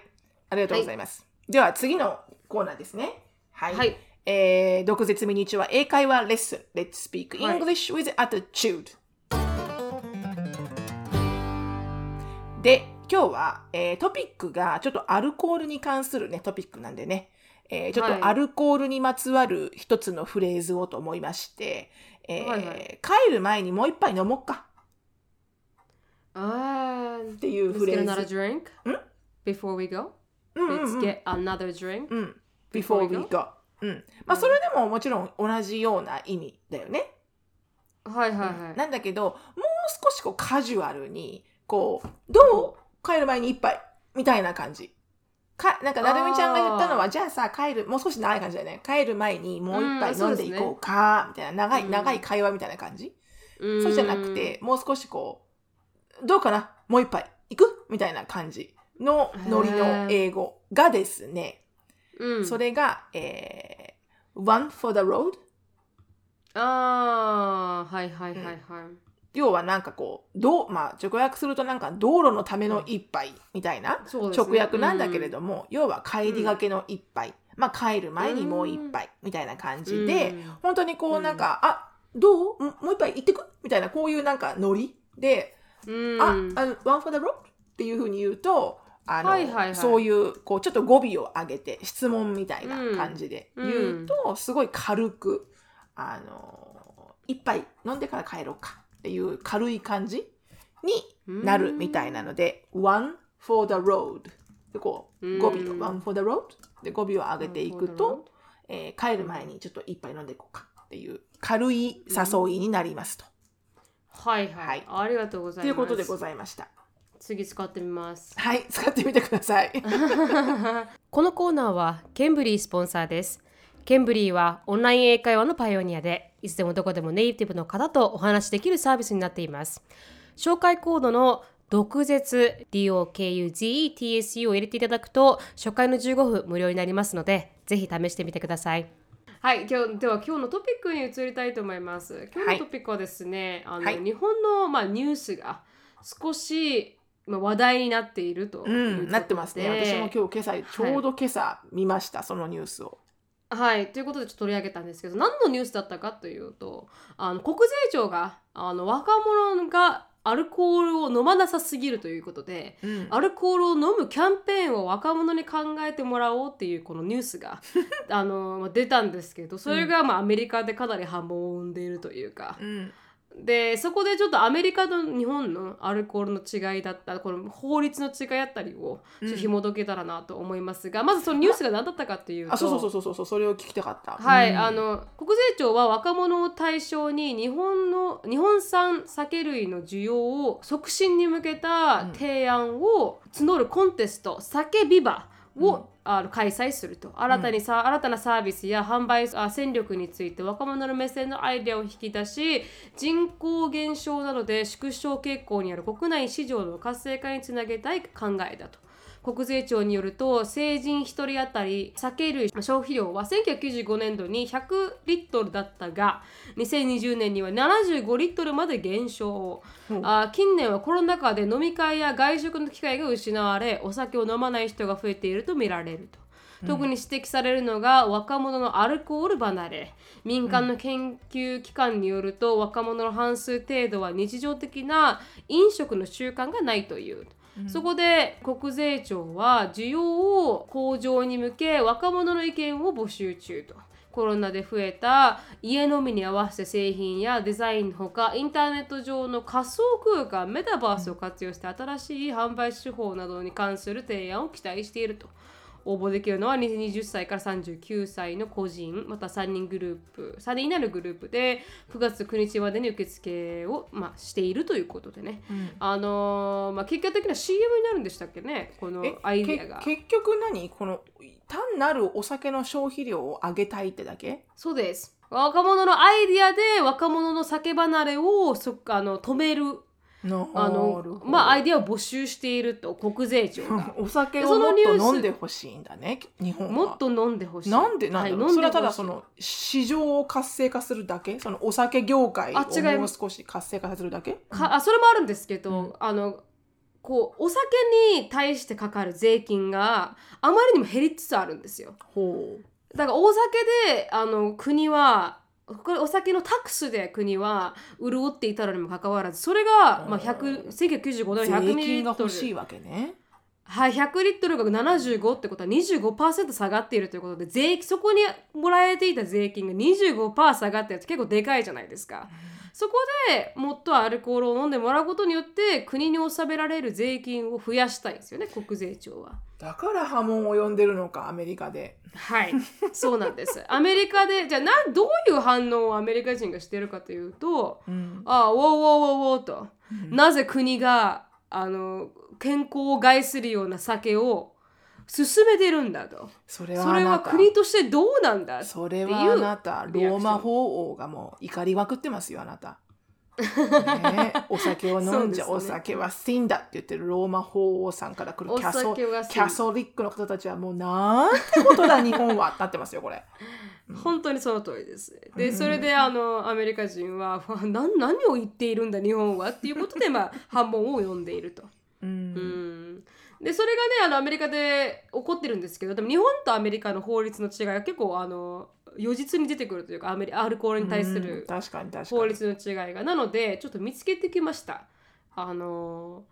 ありがとうございます、では次のコーナーですね。はい、はい。えー、毒舌ミニチュア英会話レッスン。Let's speak はい。English with attitude、で今日は、えートピックがちょっとアルコールに関するねトピックなんでね、えーちょっはいとアルコールにまつわる一つのフレーズをと思いまして、えーはいはい。帰る前にもう一杯飲もうか。あー。っていう Let's フレ get ー another ズ。drink ん？before we go? Let's うん get another drink うん。before we go? うん。まあそれでももちろん同じような意味だよね。はいはいはい。なんだけどもう少しこうカジュアルにこうどう？帰る前に一杯。みたいな感じ。かなんかなるみちゃんが言ったのあはじゃあさ帰るもう少し長い感じだよね。帰る前にもう一杯うん飲んでいこうかみたいな長い、うん。長い会話みたいな感じ、うん。そうじゃなくてもう少しこうどうかな？もう一杯行く？みたいな感じのノリの英語がですね、うん。それが、えー、One for the road ああはいはいはいはい要はなんかこうどう、まあ、直訳するとなんか道路のための一杯みたいな直訳なんだけれども、要は帰りがけの一杯、まあ、帰る前にもう一杯みたいな感じで、うん。本当にこうなんか、あどう？ももう一杯行ってく？みたいなこういうなんかノリで、うん。ああ one for the road っていうふうに言うとあの、はいはいはい。そういうこうちょっと語尾を上げて質問みたいな感じでうん。言うと、すごい軽くあの一杯飲んでから帰ろうかっていう軽い感じになるみたいなので、one for the road でこう語尾をうん one for the road で語尾を上げていくと、えー帰る前にちょっと一杯飲んでいこうかっていう軽い誘いになりますと。はいはい、はいありがとうございますということでございました。次使ってみますはい、使ってみてください。このコーナーはケンブリースポンサーです。ケンブリーはオンライン英会話のパイオニアで、いつでもどこでもネイティブの方とお話しできるサービスになっています。紹介コードの毒舌 DOKUZETSU を入れていただくと初回の15分無料になりますのでぜひ試してみてください。はい、今日では今日のトピックに移りたいと思います。今日のトピックはですね、あのはい日本の、まあ、ニュースが少し、まあ、話題になっているというん、なってますね。私も今日今朝、ちょうど今朝見ました、そのニュースを。はい、ということでちょっと取り上げたんですけど何のニュースだったかというとあの国税庁があの若者がアルコールを飲まなさすぎるということでうん。アルコールを飲むキャンペーンを若者に考えてもらおうっていうこのニュースが あのまあ出たんですけどそれがまあアメリカでかなり波紋を生んでいるというか。うんでそこでちょっとアメリカと日本のアルコールの違いだったこの法律の違いだったりをちょっと紐解けたらなと思いますが、まずそのニュースが何だったかっていうとあ、そうそうそうそうそう、それを聞きたかった。はい、うん。あの国税庁は若者を対象に日本の日本産酒類の需要を促進に向けた提案を募るコンテスト「酒ビバ」を、あの開催すると。新たにさ、新たなサービスや販売あ戦力について若者の目線のアイデアを引き出し人口減少などで縮小傾向にある国内市場の活性化につなげたい考えだと。国税庁によると成人1人当たり酒類消費量は1995年度に100リットルだったが2020年には75リットルまで減少、う。んあ近年はコロナ禍で飲み会や外食の機会が失われお酒を飲まない人が増えていると見られると。特に指摘されるのが若者のアルコール離れ。民間の研究機関によると、若者の半数程度は日常的な飲食の習慣がないという、そこで国税庁は需要を向上に向け若者の意見を募集中と。コロナで増えた家飲みに合わせて製品やデザインのほかインターネット上の仮想空間メタバースを活用して新しい販売手法などに関する提案を期待していると。応募できるのは20歳から39歳の個人また3人グループ3人以内のグループで9月9日までに受付を、まあ、しているということでね、うん。あのーまあ、結果的には CM になるんでしたっけね？このえアイデアが。け結局何？この単なるお酒の消費量を上げたいってだけ？そうです。若者のアイデアで若者の酒離れをそあの止めるのあのまあアイデアを募集していると国税庁が。お酒をもっと飲んでほしいんだね日本は。もっと飲んでほしい。なんでなんだろう、はい、それはただその市場を活性化するだけ？そのお酒業界をもう少し活性化させるだけ？かあそれもあるんですけど、うん。あのこうお酒に対してかかる税金があまりにも減りつつあるんですよ。ほだからお酒であの国はこれお酒のタックスで国は潤っていたのにもかかわらずそれが、まあ、100 1995う年100税ミリリットル。欲しいわけねはい、100リットルが75ってことは25%下がっているということで税そこにもらえていた税金が25%下がってるって結構でかいじゃないですか。そこでもっとアルコールを飲んでもらうことによって国に納められる税金を増やしたいんですよね国税庁は。だから波紋を呼んでるのかアメリカではい、そうなんです。アメリカでじゃあなどういう反応をアメリカ人がしてるかというとうん「ああウォーウォーウォーウォー」と。なぜ国があの健康を害するような酒を進めてるんだと。それは国としてどうなんだそれはあなたローマ法王がもう怒りまくってますよあなた。ね、お酒を飲んじゃ、ね。お酒は sin だって言ってるローマ法王さんから来るおキャソキャソリックの方たちはもうなんてことだ日本はなってますよこれ。本当にその通りです。で、うん。それであのアメリカ人はわな何を言っているんだ日本はっていうことで、まあ、反問を読んでいると。ううん。ん、でそれがねあのアメリカで起こってるんですけどでも日本とアメリカの法律の違いが結構あの如実に出てくるというかアメリアルコールに対すうんる法に。律の違いが。なのでちょっと見つけてきました。あの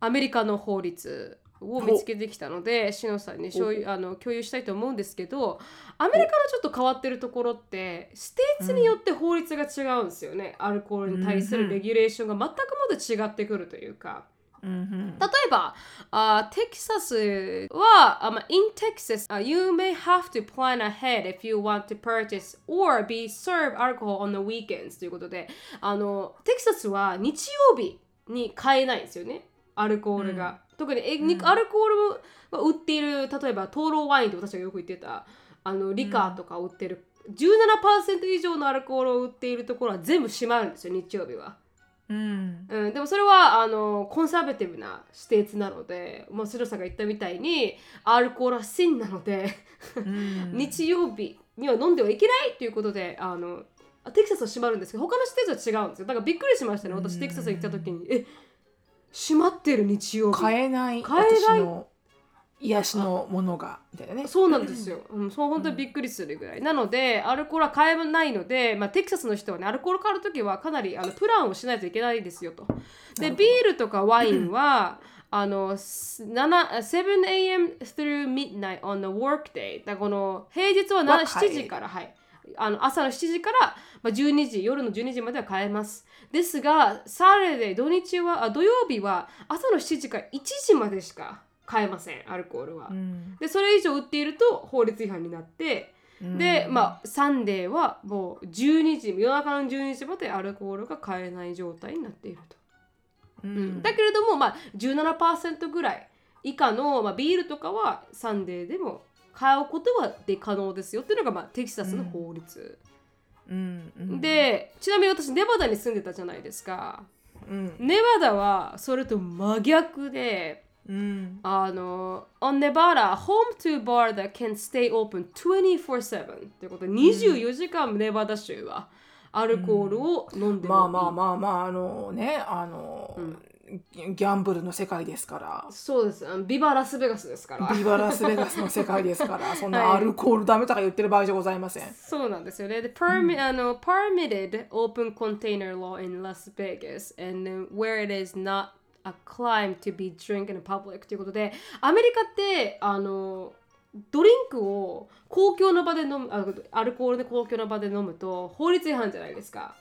アメリカの法律を見つけてきたのでしのさんにしょう。あの共有したいと思うんですけどアメリカのちょっと変わってるところってステーツによって法律が違うんですよね、アルコールに対するレギュレーションが全くもって違ってくるというか。うんうん。例えば、あテキサスは、あまあ in Texas、uh, you may have to plan ahead if you want to purchase or be served alcohol on the weekends ということで、あの、テキサスは日曜日に買えないんですよね、アルコールが。特にえ、にうん。アルコールが売っている、例えば、トーローワインと私がよく言ってた、あの、リカーとか売ってる、17%以上のアルコールを売っているところは全部閉まるんですよ、日曜日は。うん。うん、でもそれはあのコンサバティブなステーツなのでもう白さんが言ったみたいにアルコールは sin なので、うん。日曜日には飲んではいけないということであのテキサスは閉まるんですけど他のステーツは違うんですよ。だからびっくりしましたね。私うんテキサス行った時に。え閉まってる日曜日。買えない。買えない癒しのものがみたいなね。そうなんですよ、うん、そう本当にびっくりするぐらい、なのでアルコールは買えないので、まあ、テキサスの人はねアルコール買う時はかなりあのプランをしないといけないですよと。でビールとかワインは あのす7 7am through midnight on the workday だこの平日は7は買え7時からはい。あの朝の7時から、まあ、12時夜の12時までは買えます。ですがサーレで土日はあ土曜日は朝の7時から1時までしか買えませんアルコールは、うん。でそれ以上売っていると法律違反になってで、うん。まあサンデーはもう12時夜中の12時までアルコールが買えない状態になっていると、ううん。んだけれどもまあ17%ぐらい以下の、まあ、ビールとかはサンデーでも買うことはで可能ですよっていうのが、まあ、テキサスの法律、うん。うん。でちなみに私ネバダに住んでたじゃないですか。うん。ネバダはそれと真逆でうんあの、on Nevada, home to bar that can stay open 24-7ということで、24時間ネバダ州はアルコールを飲んでもいい。まあまあまあまああのねあの、ギギャンブルの世界ですからそうです。ビバラスベガスですから。ビバラスベガスの世界ですから そんなはいアルコールダメとか言ってる場合じゃございません。そうなんですよね。で、permi あの permitted open container law in Las Vegas and where it is not a crime to be drink in public ということで、アメリカってあのドリンクを公共の場で飲むあアルコールで公共の場で飲むと法律違反じゃないですか。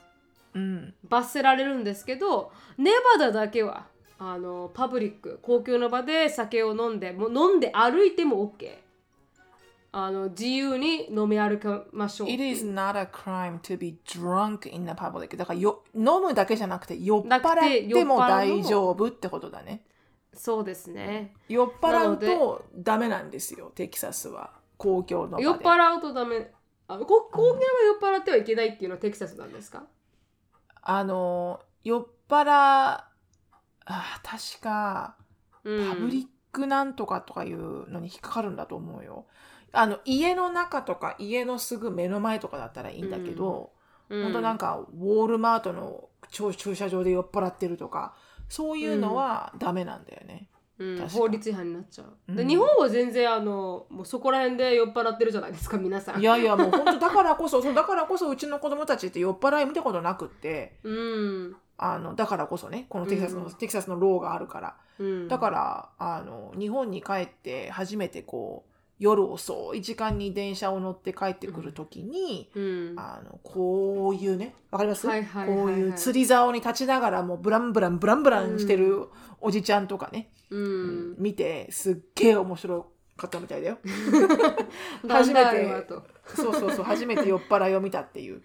うん罰せられるんですけどネバダだけはあのパブリック公共の場で酒を飲んでもう飲んで歩いても OK あの自由に飲み歩きましょう It is not a crime to be drunk in the public. だからよ飲むだけじゃなくて酔っ払っても大丈夫ってことだね。そうですね酔っ払うとダメなんですよ、テキサスは。公共の。酔っ払うとダメあこ公共の場で酔っ払ってはいけないっていうのはテキサスなんですか？あの、酔っ払、あ確か、うんパブリックなんとかとかいうのに引っかかるんだと思うよ。あの、家の中とか家のすぐ目の前とかだったらいいんだけど、うん。本当なんかウォールマートの駐駐車場で酔っ払ってるとかそういうのはダメなんだよね。うん。法律違反になっちゃう、でうん。日本は全然あのもうそこら辺で酔っ払ってるじゃないですか皆さん。いやいやもう本当だからこそ そうだからこそうちの子供たちって酔っ払い見たことなくって。うん。あのだからこそねこのテキサスの、うん。テキサスのローがあるから。うん。だからあの日本に帰って初めてこう夜遅い時間に電車を乗って帰ってくる時に、うん。あのこういうねわかります、こういう釣り竿に立ちながらもうブランブランブランブランしてるおじちゃんとかね、うん。見てすっげえ面白かったみたいだよ。初めてそうそうそう初めて酔っ払いを見たっていう。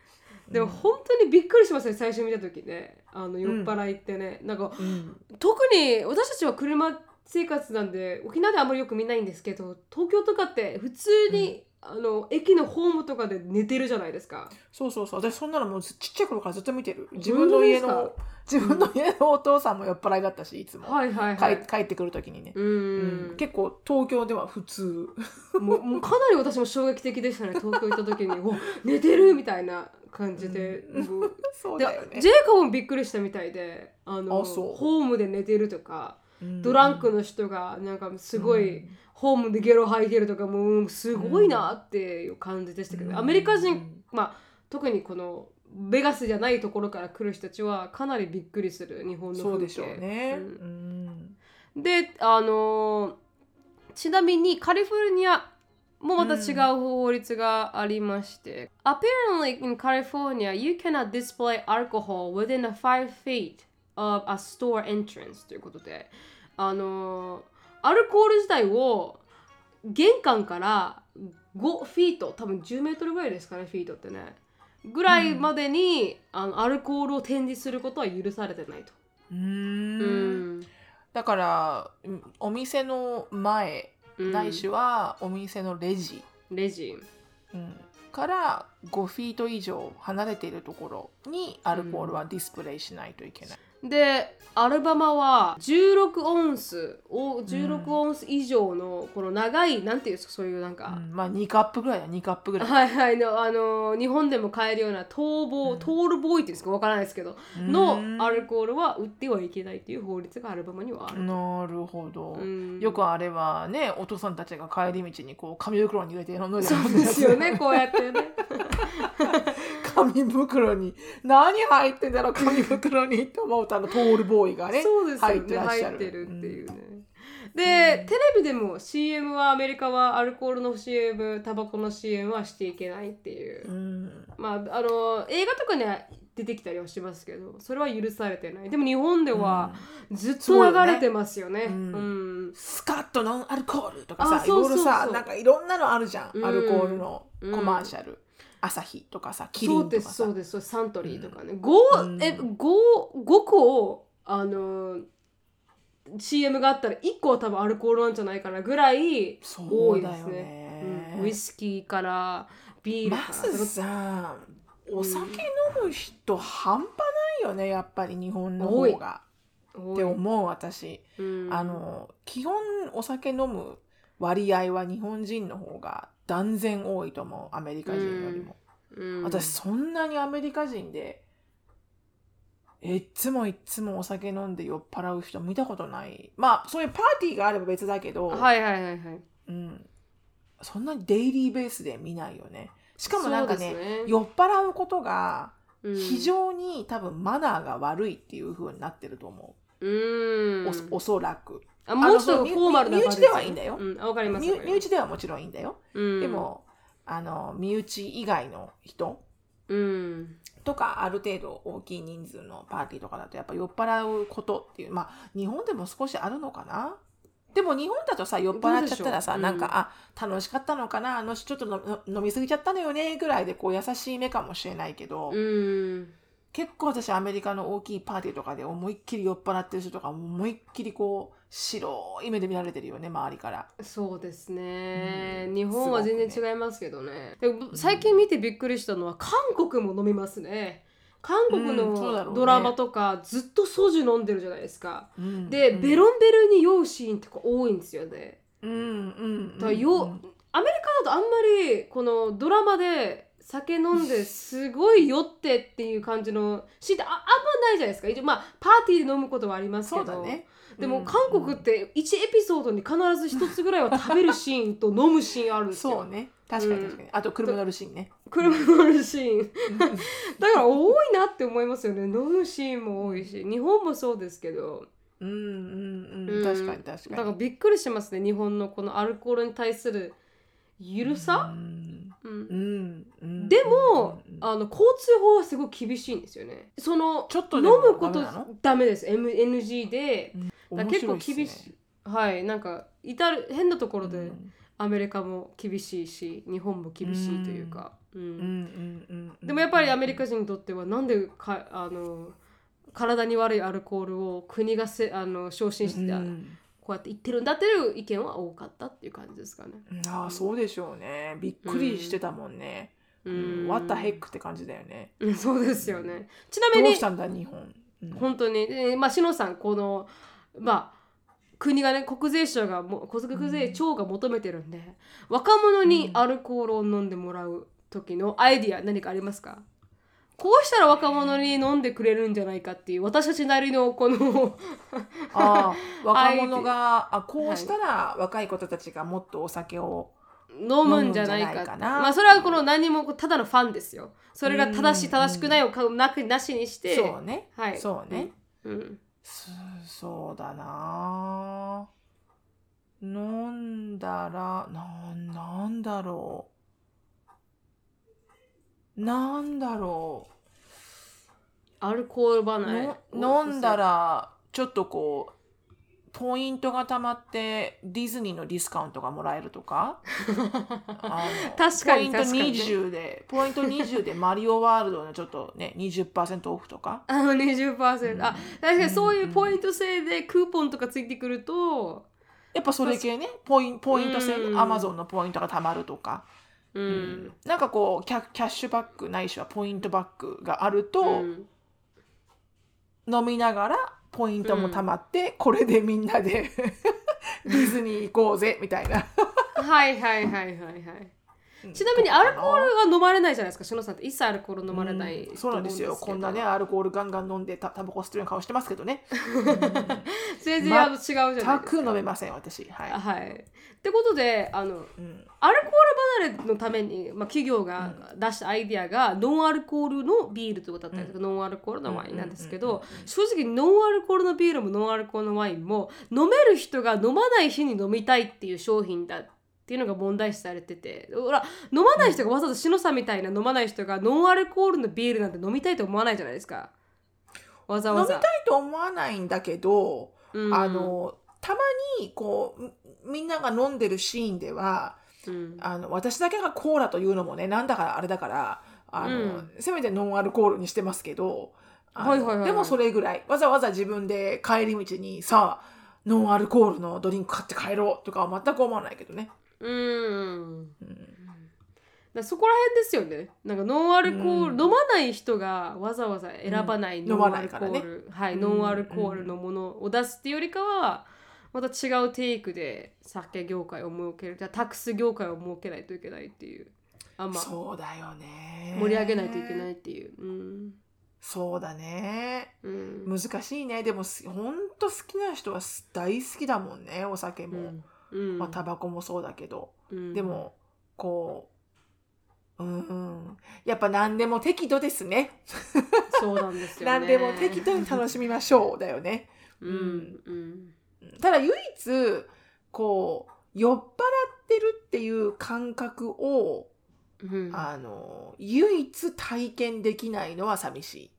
でも本当にびっくりしますね最初見た時ね。あの酔っ払いってね、なんかうん。特に私たちは車生活なんで沖縄ではあんまりよく見ないんですけど東京とかって普通にあの駅のホームとかで寝てるじゃないですか。そうそうそう。私そんなのもうちっちゃい頃からずっと見てる。自分の家の自分の家のお父さんも酔っ払いだったしいつも、はいはいはい。帰帰ってくる時にね、ううんん。結構東京では普通。もうもうかなり私も衝撃的でしたね。東京行った時に お寝てるみたいな感じで、うん。そうでだよね。ジェイコブもびっくりしたみたいであのホームで寝てるとか、うんドランクの人がなんかすごい、ホームでゲロ吐いてるとかもうすごいなっていう感じでしたけど、うん。アメリカ人、まあ、特にこのベガスじゃないところから来る人たちはかなりびっくりする日本の風景。そうでしょうね、うん。うんであのちなみにカリフォルニアもまた違う法律がありまして、Apparently in California you cannot display alcohol within a 5 feet of a store entrance ということであのアルコール自体を玄関から5フィート多分10メートルぐらいですかねフィートってね。ぐらいまでに、あのアルコールを展示することは許されてないと。ううん。ん。だからうんお店の前うん。ないしはお店のレジ、レジ。うん。から5フィート以上離れているところにアルコールはディスプレイしないといけない。でアルバマは16オンスを16オンス以上のこの長いなんていうんですかそういうなんか、うんまあ2カップぐらいだ2カップぐらい。はいはいのあの日本でも買えるような逃亡、うんトールボーイっていうんですかわからないですけど、うんのアルコールは売ってはいけないっていう法律がアルバマにはある。なるほど。うんよくあれはねお父さんたちが帰り道にこう紙袋に入れて飲んでそうですよねこうやってね。紙袋に何入ってんだろう紙袋にと思うとあのトールボーイがねそうですよね入ってらっしゃる。入ってるっていうね。で、テレビでも CM はアメリカはアルコールの CM タバコの CM はしていけないっていう。うん。まあ、あの映画とかには出てきたりはしますけどそれは許されてない。でも日本ではずっと流れてますよね。そうよね。うん。スカットノンアルコールとかあさいろいろさなんかいろんなのあるじゃん、うん。アルコールのコマーシャル、アサヒとかさキリそうでンとかさ。すそうですそうサントリーとかね、五うん。え五五個あの CM があったら1個は多分アルコールなんじゃないかなぐらいそ多いうですだよね。ね。うん。ウイスキーからビールまから、ずさお酒飲む人半端ないよねやっぱり日本の方が。って思う私、うん。あの基本お酒飲む割合は日本人の方が断然多いと思うアメリカ人よりも、うん。私そんなにアメリカ人でいっつもいっつもお酒飲んで酔っ払う人見たことない。まあそういうパーティーがあれば別だけど、はいはいはいはい。うん、そんなにデイリーベースで見ないよね。しかもなんかねね。酔っ払うことがうん。非常に多分マナーが悪いっていう風になってると思う。ん。う、おおそらくあもうちょっとフォーマルな身身内ではいいんだよ。うん、かります身身内ではもちろんいいんだよ、うん、でもあの身内以外の人うん。とかある程度大きい人数のパーティーとかだとやっぱ酔っ払うことっていうまあ日本でも少しあるのかな。でも日本だとさ酔っ払っちゃったらさどうでしょう。なんか、あ楽しかったのかな。あの人ちょっとのの飲み過ぎちゃったのよねぐらいでこう優しい目かもしれないけど、うん結構私アメリカの大きいパーティーとかで思いっきり酔っ払ってる人とか思いっきりこう白い目で見られてるよね周りから。そうですね、うん。日本は全然違いますけどね。でも最近見てびっくりしたのは韓国も飲みますね。韓国のドラマとかずっとソジュ飲んでるじゃないですか、うんで、うん。ベロンベルに酔うシーンとか多いんですよね。うんうんだからよ、うんアメリカだとあんまりこのドラマで酒飲んですごい酔ってっていう感じのシーンってああんまないじゃないですか一応まあパーティーで飲むことはありますけどね。でもうん韓国って1エピソードに必ず1つぐらいは食べるシーンと飲むシーンあるんですよ。そうね確かに確かに、あと車乗るシーンね。車乗るシーン。だから多いなって思いますよね。飲むシーンも多いし日本もそうですけど。うんうんうん、うん確かに確かに。だからびっくりしますね日本のこのアルコールに対するゆるさ、うんうん。うん。うん。でも、うんあの交通法はすごい厳しいんですよね。そのちょっと飲むことダメです。M NG で、だ結構厳しい。はい。なんか至る変なところで、うん。アメリカも厳しいし日本も厳しいというか、うん。うん。うんうんうんでもやっぱりアメリカ人にとってはなんでかあの体に悪いアルコールを国がせあの昇進して、うんこうやって言ってるんだっていう意見は多かったっていう感じですかね。ああそうでしょうね。びっくりしてたもんね、うん、What the heck って感じだよね。うんそうですよね。ちなみにどうしたんだ日本、うん。本当に、えーまあ、篠さんこのまあ国がね国税庁がも国税庁が求めてるんで、若者にアルコールを飲んでもらう時のアイディア何かありますか？こうしたら若者に飲んでくれるんじゃないかっていう私たちなりのこのああ 若者があこうしたら若い子たちがもっとお酒を、飲むんじゃないかな。いかなまあそれはこの何もただのファンですよ。それが正しいうん正しくないをかなくなしにして。そうね、はい。そうね、うん。そそうだな。飲んだらなんなんだろうなんだろアルコールう、離れ。の飲んだらちょっとこうポイントがたまってディズニーのディスカウントがもらえるとか？確かにポイント確かに20でポイント20でマリオワールドのちょっとね20%オフとか？あの20%、うん。あ確かにそういうポイント制でクーポンとかついてくるとやっぱそれ系ねポインポイント制うん。アマゾンのポイントがたまるとか、うん、うんなんかこうキャキャッシュバックないしはポイントバックがあると、うん。飲みながらポイントもたまって、これでみんなで ディズニー行こうぜみたいな。はいはいはいはいはいちなみにアルコールは飲まれないじゃないですか篠さんって。一切アルコール飲まれない、うん。そうなんですよ。こんなねアルコールガンガン飲んでたタバコ吸ってるような顔してますけどね。全然あの違うじゃないですか。全く飲めません私。はい、はい。ってことであのうん。アルコール離れのために、まあ、企業が出したアイディアが、ノンアルコールのビールということだったんですけど、ノンアルコールのワインなんですけど、うんうんうん正直ノンアルコールのビールもノンアルコールのワインも飲める人が飲まない日に飲みたいっていう商品だっていうのが問題視されててほら飲まない人がわざわざ篠さんみたいな飲まない人がノンアルコールのビールなんて飲みたいと思わないじゃないですか。わざわざ。飲みたいと思わないんだけど、うん。あのたまにこうみんなが飲んでるシーンではうん。あの私だけがコーラというのもねなんだからあれだからあの、うん。せめてノンアルコールにしてますけどはいはいはいはい。でもそれぐらいわざわざ自分で帰り道にさあノンアルコールのドリンク買って帰ろうとかは全く思わないけどね。うん。うん。だそこら辺ですよね。なんかノンアルコール、うん。飲まない人がわざわざ選ばないうん。ノンアルコール、飲まないからねはい、うんノンアルコールのものを出すっていうよりかはまた違うテイクで酒業界を設けるじゃあタックス業界を設けないといけないっていう。あんまそうだよね。盛り上げないといけないっていう、うん。そうだね。うん。難しいね。でもすほんと好きな人はす大好きだもんねお酒も、まあタバコもそうだけど、うん。でもこううんうん。やっぱ何でも適度ですね。そうなんですよね。何でも適度に楽しみましょうだよね。うんうん。ただ唯一こう酔っ払ってるっていう感覚をうん。あの唯一体験できないのは寂しい。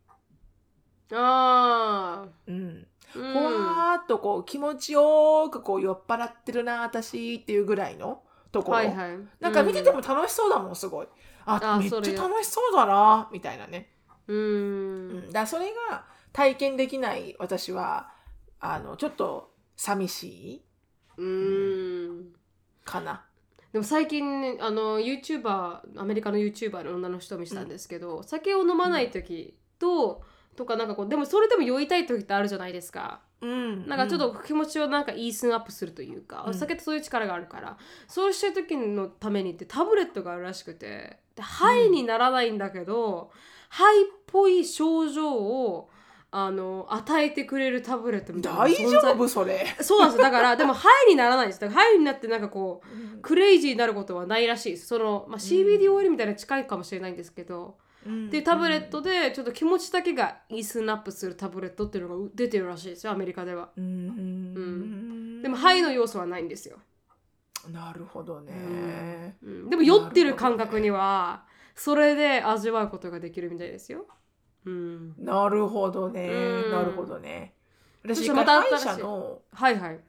あうん、ー。うんほわーっとこう気持ちよくこう酔っ払ってるな私っていうぐらいのところ、はいはい。なんか見てても楽しそうだもんすごい。ああめっちゃ楽しそうだなみたいなね、うん、うん、だそれが体験できない私はあのちょっと寂しいうん。かな。でも最近ねあの YouTuber アメリカの YouTuber の女の人を見せたんですけど、酒を飲まない時と、とかなんかこうでもそれでも酔いたい時ってあるじゃないですか。うん、なんかちょっと気持ちをなんかイースンアップするというか、うん。お酒ってそういう力があるから。そうした時のためにってタブレットがあるらしくて。でハイにならないんだけど、ハイっぽい症状をあの与えてくれるタブレットみたいな大丈夫それ。そうなんですよ。だから でもハイにならないんです。だからハイになってなんかこうクレイジーになることはないらしいその、まあ、CBD オイルみたいな近いかもしれないんですけど、でタブレットでちょっと気持ちだけが ease up するタブレットっていうのが出てるらしいですよアメリカではうんうんでもハイの要素はないんですよ、なるほどね。うんでも酔ってる感覚にはそれで味わうことができるみたいですよ、うん、なるほどね。うんなるほどね。私また歯医新しい者の、はいはい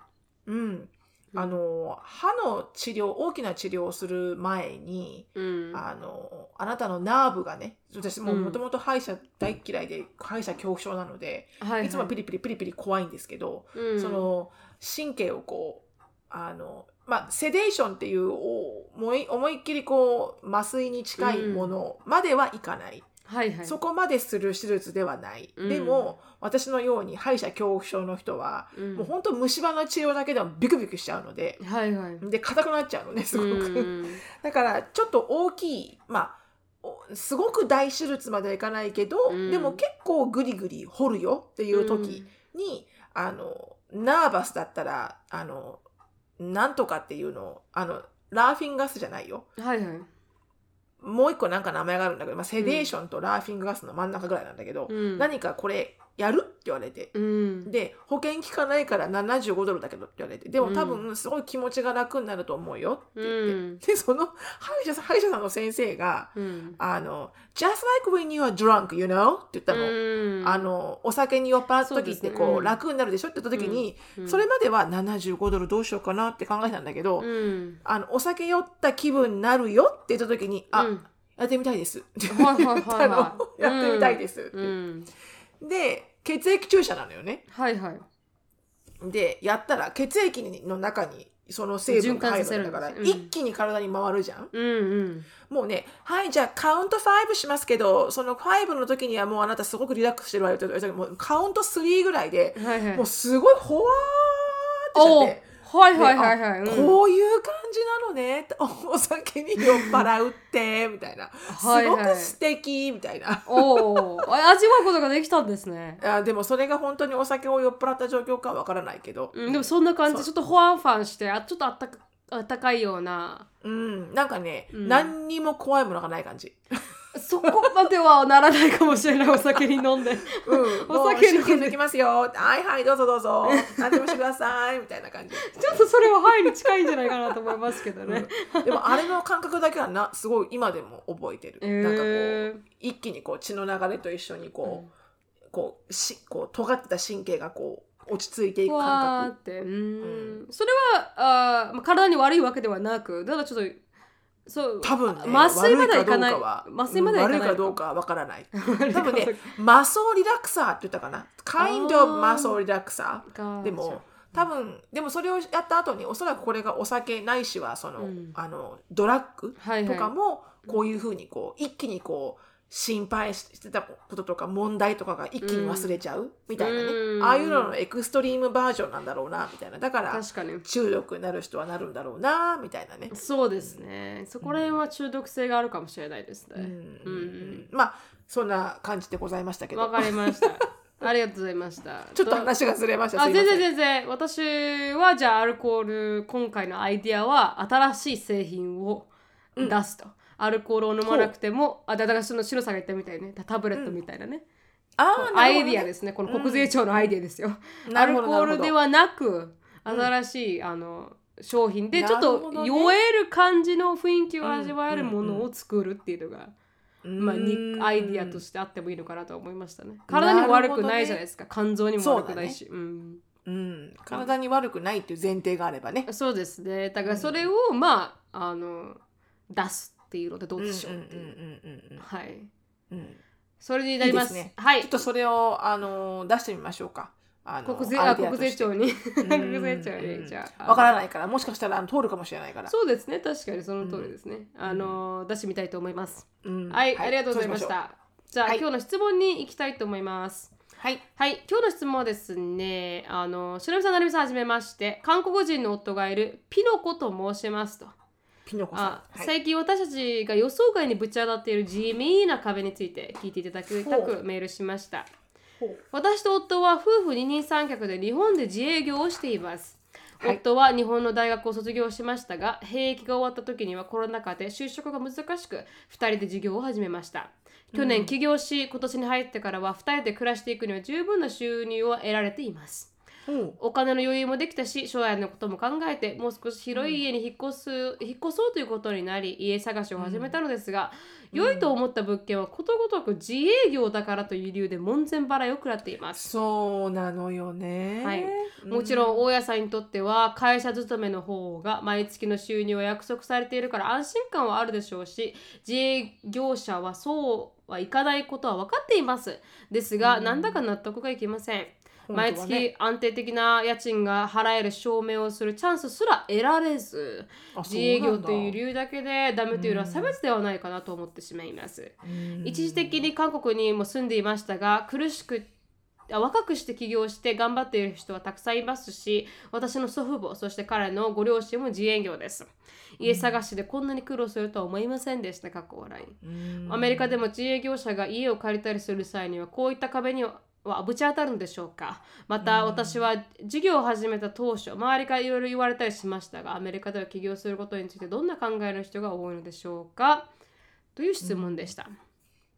うん、あの歯の治療大きな治療をする前にうん。あのあなたのナーブがね私もうん。もともと歯医者大っ嫌いで歯医者恐怖症なので、はいはい。いつもピリピリピリピリ怖いんですけど、うん。その神経をこうあのまあセデーションっていうお思い思いっきりこう麻酔に近いものまではいかない、はいはい。そこまでする手術ではない、うん。でも私のように歯医者恐怖症の人は、うん。もう本当虫歯の治療だけでもビクビクしちゃうのではいはい。で硬くなっちゃうのねすごく、うん。だからちょっと大きいまあおすごく大手術まではいかないけど、うん。でも結構グリグリ掘るよっていう時に、あのナーバスだったらあのなんとかっていうのをあのラーフィンガスじゃないよ。うんはいはいもう一個なんか名前があるんだけど、まあ、セデーションとラーフィングガスの真ん中ぐらいなんだけど、うん。何かこれやる？って言われて、うん。で保険効かないから75ドルだけどって言われて。でも多分すごい気持ちが楽になると思うよって言って、うん。でその歯医者さん歯医者さんの先生がうん。あの「just like when you are drunk you know」って言ったの。うん。あのお酒に酔っ払った時ってこう、うん。楽になるでしょって言った時に、うん。それまでは75ドルどうしようかなって考えたんだけど、うん。あのお酒酔った気分になるよって言った時に「あ、うん。やってみたいです」って言ったの。やってみたいです」って、うんで血液注射なのよね。はいはい。でやったら血液の中にその成分が入るんだから、うん。一気に体に回るじゃん。うんうん。もうねはいじゃあカウント5しますけどその5の時にはもうあなたすごくリラックスしてるわよって言われたけどもうカウント3ぐらいではいはい。もうすごいほわーってしちゃおって。はいはいはいはい。うん。こういう感じなのね。お お酒に酔っ払うってみたいな。すはいはい。ごく素敵みたいな。おお味わうことができたんですね。あでもそれが本当にお酒を酔っ払った状況かはわからないけど、うんでもそんな感じ。でちょっとホワンファンしてあちょっとあったかあったかいような。うん、なんかね、うん。何にも怖いものがない感じ。そこまではならないかもしれないお酒に飲んで うん、おお酒飲んで酒に気づきますよ。はいはい、どうぞどうぞ。何でもしてください。みたいな感じ。ちょっとそれはハイに近いんじゃないかなと思いますけどね、う んでもあれの感覚だけはなすごい今でも覚えてる。えーなんかこう一気にこう血の流れと一緒にこう、こうしこう尖ってた神経がこう落ち着いていく感覚。ってうんそれはあー、まあ、体に悪いわけではなくただちょっとそう多分ね、麻酔まではいかない麻酔まではいかない悪いかどうかはわからない。多分ね、マソーリラクサーって言ったかな？kind あ of ーマソーリラクサかー。でも、多分でもそれをやった後におそらくこれがお酒ないしはその、うんあのドラッグとかもこういうふうにこう一気にこう心配してたこととか問題とかが一気に忘れちゃう？みたいなね、うん。ああいうののエクストリームバージョンなんだろうなみたいなだから確かに。中毒になる人はなるんだろうなみたいなね。そうですね。そこら辺は中毒性があるかもしれないですね。うん。うん。まあそんな感じでございましたけど。わかりました。ありがとうございました。ちょっと話がずれました。あ全然全然。私はじゃあアルコール今回のアイディアは新しい製品を出すと、アルコールを飲まなくてもあだからその白さんが言ったみたいね。タタブレットみたいなね、あーアイディアですね。この国税庁のアイディアですよ、アルコールではなくうん。新しい、あの商品でなちょっと酔える感じの雰囲気を味わえるものを作るっていうのが、まあ、にうんアイディアとしてあってもいいのかなと思いましたね。体にも悪くないじゃないですか、肝臓にも悪くないし。うん。うん、体に悪くないっていう前提があればね。そうですね。だからそれを、まああの出すっていうのでどうでしょうっていう、うんうんうんうんはいうんうん。それになります。いいですね。はい。ちょっとそれをあの出してみましょうか。国税あ国税庁に。うん。国税庁うん。にじゃあわからないから。もしかしたら通るかもしれないから。そうですね。確かにその通りですね、あの出してみたいと思います、うん。はい、ありがとうございまし。た。じゃあ、はい。今日の質問に行きたいと思います。しはい。はい、今日の質問はですね、あの、しのみさん、なるみさん、はじめまして、韓国人の夫がいるピノコと申しますと。ピノコさん。あはい最近私たちが予想外にぶち当たっている地味な壁について聞いていただきたほくメールしました。私と夫は夫婦二人三脚で日本で自営業をしています。はい夫は日本の大学を卒業しましたが、兵役が終わった時にはコロナ禍で就職が難しく、2人で事業を始めました。去年起業し、今年に入ってからは2人で暮らしていくには十分な収入を得られています。ほお金の余裕もできたし将来のことも考えてもう少し広い家に引っ越す、引っ越そうということになり家探しを始めたのですが、良いと思った物件はことごとく自営業だからという理由で門前払いを食らっていまうす。そうなのよね。はい。もちろん大家さんにとっては会社勤めの方が毎月の収入は約束されているから安心感はあるでしょうし自営業者はそうはいかないことは分かっています。ですが、なんだか納得がいきませんね。毎月安定的な家賃が払える証明をするチャンスすら得られずあ自営業という理由由だけでダメというのは差別ではないかなと思ってしまいます、一時的に韓国にも住んでいましたが苦しくあ若くして起業して頑張っている人はたくさんいますし私の祖父母そして彼のご両親も自営業です。家探しでこんなに苦労するとは思いませんでした。過去笑い。アメリカでも自営業者が家を借りたりする際にはこういった壁にははぶち当たるんでしょうか。また私は事業を始めた当初周りからいろいろ言われたりしましたがアメリカでは起業することについてどんな考えの人が多いのでしょうか。という質問でした、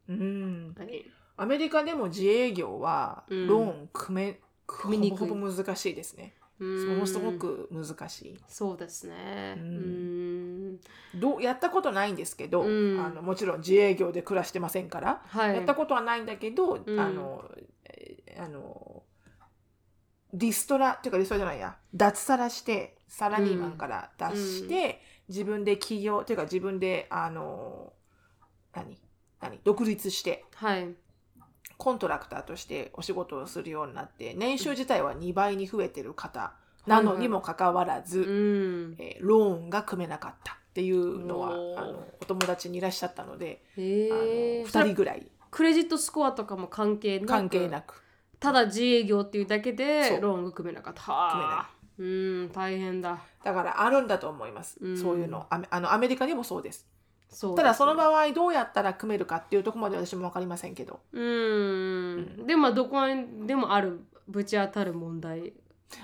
うん。はい。アメリカでも自営業はうん。ローン組め、組みにくい。難しいですね。うん。ものすごく難しい。そうですね。ううん。ん。どうやったことないんですけど、うん。あのもちろん自営業で暮らしてませんから、はい。やったことはないんだけど、うん。あのえーあのリストラっていうかリストラじゃないや。脱サラしてサラリーマンから脱して、自分で起業っていうか自分であの何？何？独立してはい。コントラクターとしてお仕事をするようになって年収自体は2倍に増えてる方なのにもかかわらず、うん。えーローンが組めなかったっていうのはあのお友達にいらっしゃったので、へあのえ。2人ぐらいクレジットスコアとかも関係なく。関係なくただ自営業っていうだけそでうローンが組めなかった。はあ。うん、大変だ。だからあるんだと思います、うんそういうのアメあのアメリカでもそうですそうただその場場合どうやったら組めるかっていうところまで私も分かりませんけどうん。でもどこにでもあるぶち当たる問題。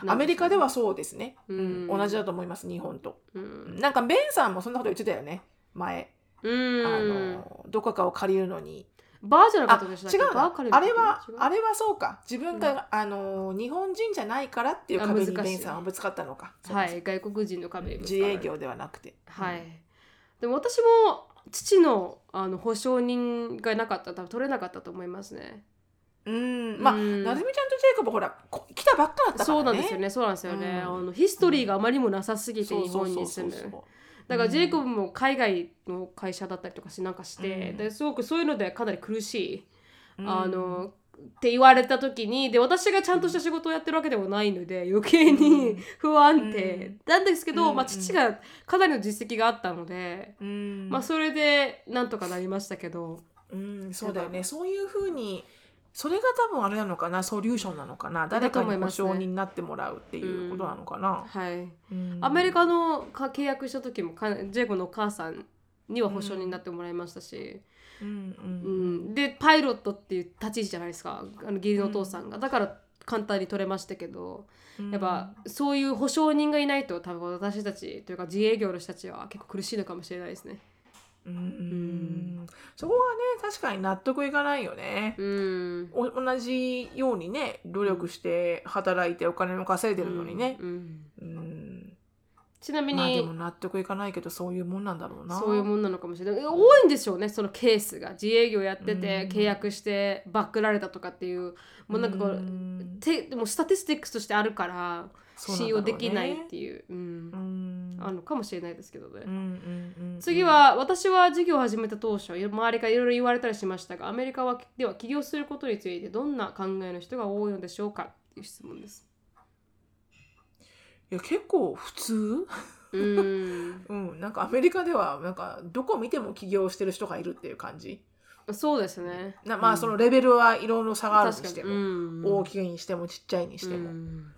アメリカではそうですね、ううんん同じだと思います日本と、うん。なんかベンさんもそんなこと言ってたよね前、うん。あのどこかを借りるのにバーじゃなかあったでしょ？違うなあれはあれれはそうか。自分が、あの日本人じゃないからっていう壁にベンさんはぶつかったのか。はい、外国人の壁自営業ではなくて。はい、でも私も父のあの保証人がなかったら多分取れなかったと思いますね。うん。まあ、うん。なずみちゃんとジェイコブほらこ来たばっかだったからね。そうなんですよね。そうなんですよね、うん。あのヒストリーがあまりにもなさすぎて日本に住むだからジェイコブも海外の会社だったりとかしなんかして、うん。ですごくそういうのでかなり苦しい、うん。あのって言われた時にで私がちゃんとした仕事をやってるわけでもないので余計うにん。不安定なんですけど、まあ、うん。うん父がかなりの実績があったので、うん。まあそれでなんとかなりましたけど。うん、そうだよね。そういうふうにそれが多分あれなのかなソリューションなのかなだ誰かに保証人になってもらうっていうことなのかな、はい、うん。アメリカのか契約した時もかジェイコのお母さんには保証人になってもらいましたし、うんううん。ん。でパイロットっていう立ち位置じゃないですか。あの義理のお父さんが、だから簡単に取れましたけど、やっぱそういう保証人がいないと多分私たちというか自営業の人たちは結構苦しいのかもしれないですね。うんうんそこはね確かに納得いかないよね、うん。お同じようにね努力して働いてお金も稼いでるのにね、うんうんちなみに、まあでも納得いかないけどそういうもんなんだろうな。そういうもんなのかもしれない。多いんでしょうねそのケースが。自営業やっててうん。契約してバックられたとかっていう。もうなんかこう、ん。てでもスタティスティックスとしてあるから信用できないっていううん。うん。あるのかもしれないですけどね、うんうんうん次は私は事業を始めた当初周りからいろいろ言われたりしましたがアメリカはでは起業することについてどんな考えの人が多いのでしょうかっていう質問です。いや結構普通？うん。うん、なんかアメリカではなんかどこ見ても起業してる人がいるっていう感じ？そうですね。なまあそのレベルはいろいろ差があるにしても、うん。大きいにしてもちっちゃいにしても、ううんん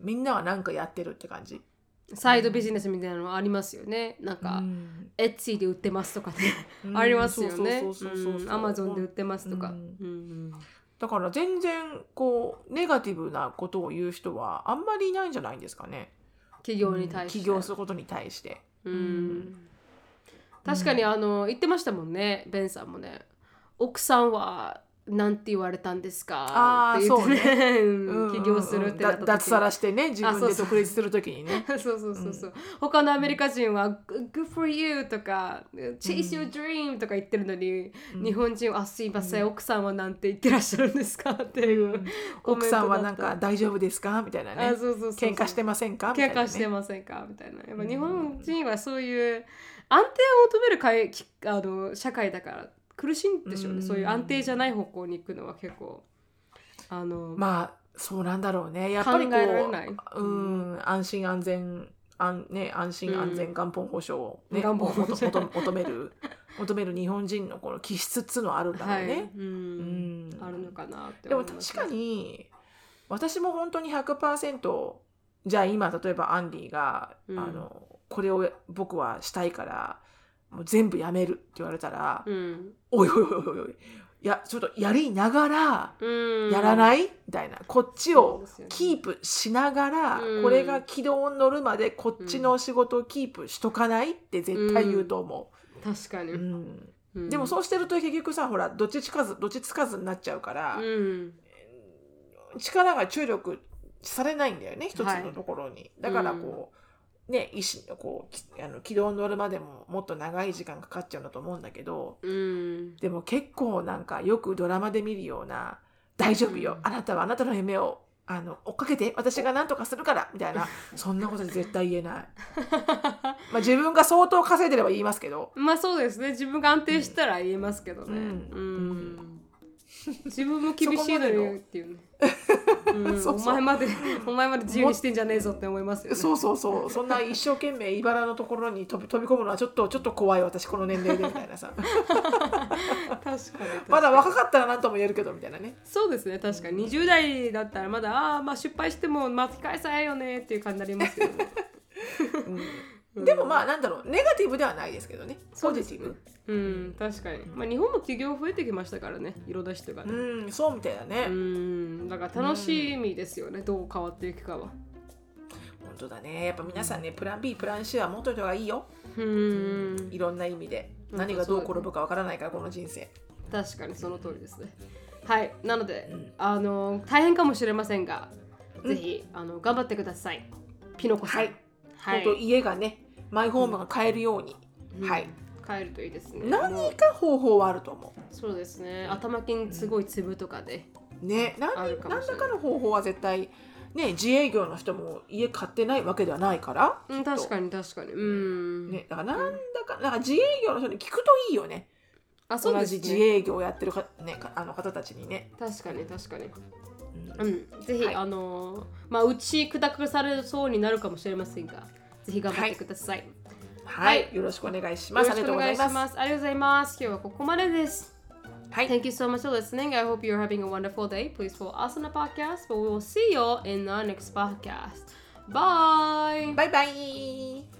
みんなは何かやってるって感じ？サイドビジネスみたいなのありますよね。なんか、うん。エッツィで売ってますとかね、うん。ありますよね。アマゾンで売ってますとか。だから全然こうネガティブなことを言う人はあんまりいないんじゃないんですかね。企業に対して。起業することに対して。うん。確かにあの言ってましたもんね。ベンさんもね。奥さんはなんて言われたんですか？あーって言ってね。うん。うん起業するってなった時に。だ脱サラしてね自分であそうそう。独立するときにね。そうそうそうそう、他のアメリカ人は「Good for you」とか「Chase your dream」とか言ってるのに、日本人は「あすいません、奥さんはなんて言ってらっしゃるんですか?」っていう、奥さんはなんか大丈夫ですか？みたいなね。あそうそうそうそう。喧嘩してませんか？みたい喧なね。嘩してませんか？みたいな。やっぱ日本人はそういう安定を求めるかいきあの社会だから苦しいんでしょうね、うん。そういう安定じゃない方向に行くのは結構。あの、まあそうなんだろうね。やっぱりこ考えられない。ううん。安心安全安,、ね、安心安全元本保障を、ね元本保求める求める日本人のこの気質っつうのはあるんだろうはい、ね。うんうんあるのかなってでも確かに私も本当に100%じゃあ今例えばアンディが、うんあのこれを僕はしたいからもう全部やめるって言われたら、うん。おいおいおいおいおいいやちょっとやりながらうん。やらない、みたいな。こっちをキープしながら、うん。これが軌道に乗るまでこっちの仕事をキープしとかないって絶対言うと思確かに、う、うん。うん。でもそうしてると結局さほらどっちつかずどっちつかずになっちゃうから、うん。力が注力されないんだよね一つはい。のところに、だからこう、ね意思こうきあの軌道に乗るまでももっと長い時間かかっちゃうんだと思うんだけどうん。でも結構なんかよくドラマで見るような「大丈夫よ、うん。あなたはあなたの夢をあの追っかけて私が何とかするから」みたいな そんなこと絶対言えない。まあ自分が相当稼いでれば言いますけど。まあそうですね。自分が安定したら言えますけどね、うん。うん 自分も厳しいのにっていうね、う。ん、お前までお前まで自由にしてんじゃねえぞって思いますよね。そうそうそう。そんな一生懸命茨のところに飛び飛び込むのはちょっとちょっと怖い私この年齢でみたいなさ。確かにまだ若かったら何とも言えるけどみたいなね。そうですね確かに。20代だったらまだああまあ失敗しても巻き返さえよねっていう感じになりますよね。うんでもまあなんだろうネガティブではないですけどね。ポジティブ。うん確かに、まあ、日本も企業増えてきましたからねいろんな人がねうんそうみたいだね、うんだから楽しみですよね、どう変わっていくかは。本当だね。やっぱ皆さんねプラン B プラン C は持っといた方がいいよ。うん。いろんな意味で。うん何がどう転ぶかわからないからこの人生。確かにその通りですね。はい。なので、うん。あの大変かもしれませんが、うん。ぜひあの頑張ってください。ピノコさん。はい。はい。本当家がねマイホームが買えるように、うん。はい。帰るといいですね。何か方法はあると思そうですね。頭金すごい粒とかで、うね何何らかの方法は絶対ね自営業の人も家買ってないわけではないから、うん、確かに確かに。うん、ね、だからなんだかなんか自営業の人に聞くといいよね。あそう同ですね。じ自営業をやってるか、ね、かあの方たちにね、確かに確かに。うん。うん。ぜひ、はい。あのまあ打ち砕くされそうになるかもしれませんがぜひ頑張ってください、はい、はいよろしくお願いします。ありがとうございます。ありがとうございます今日はここまでですはい、Thank you so much for listening. I hope you're having a wonderful day. Please follow us on the podcast, but we will see you in the next podcast. Bye. バイバイ。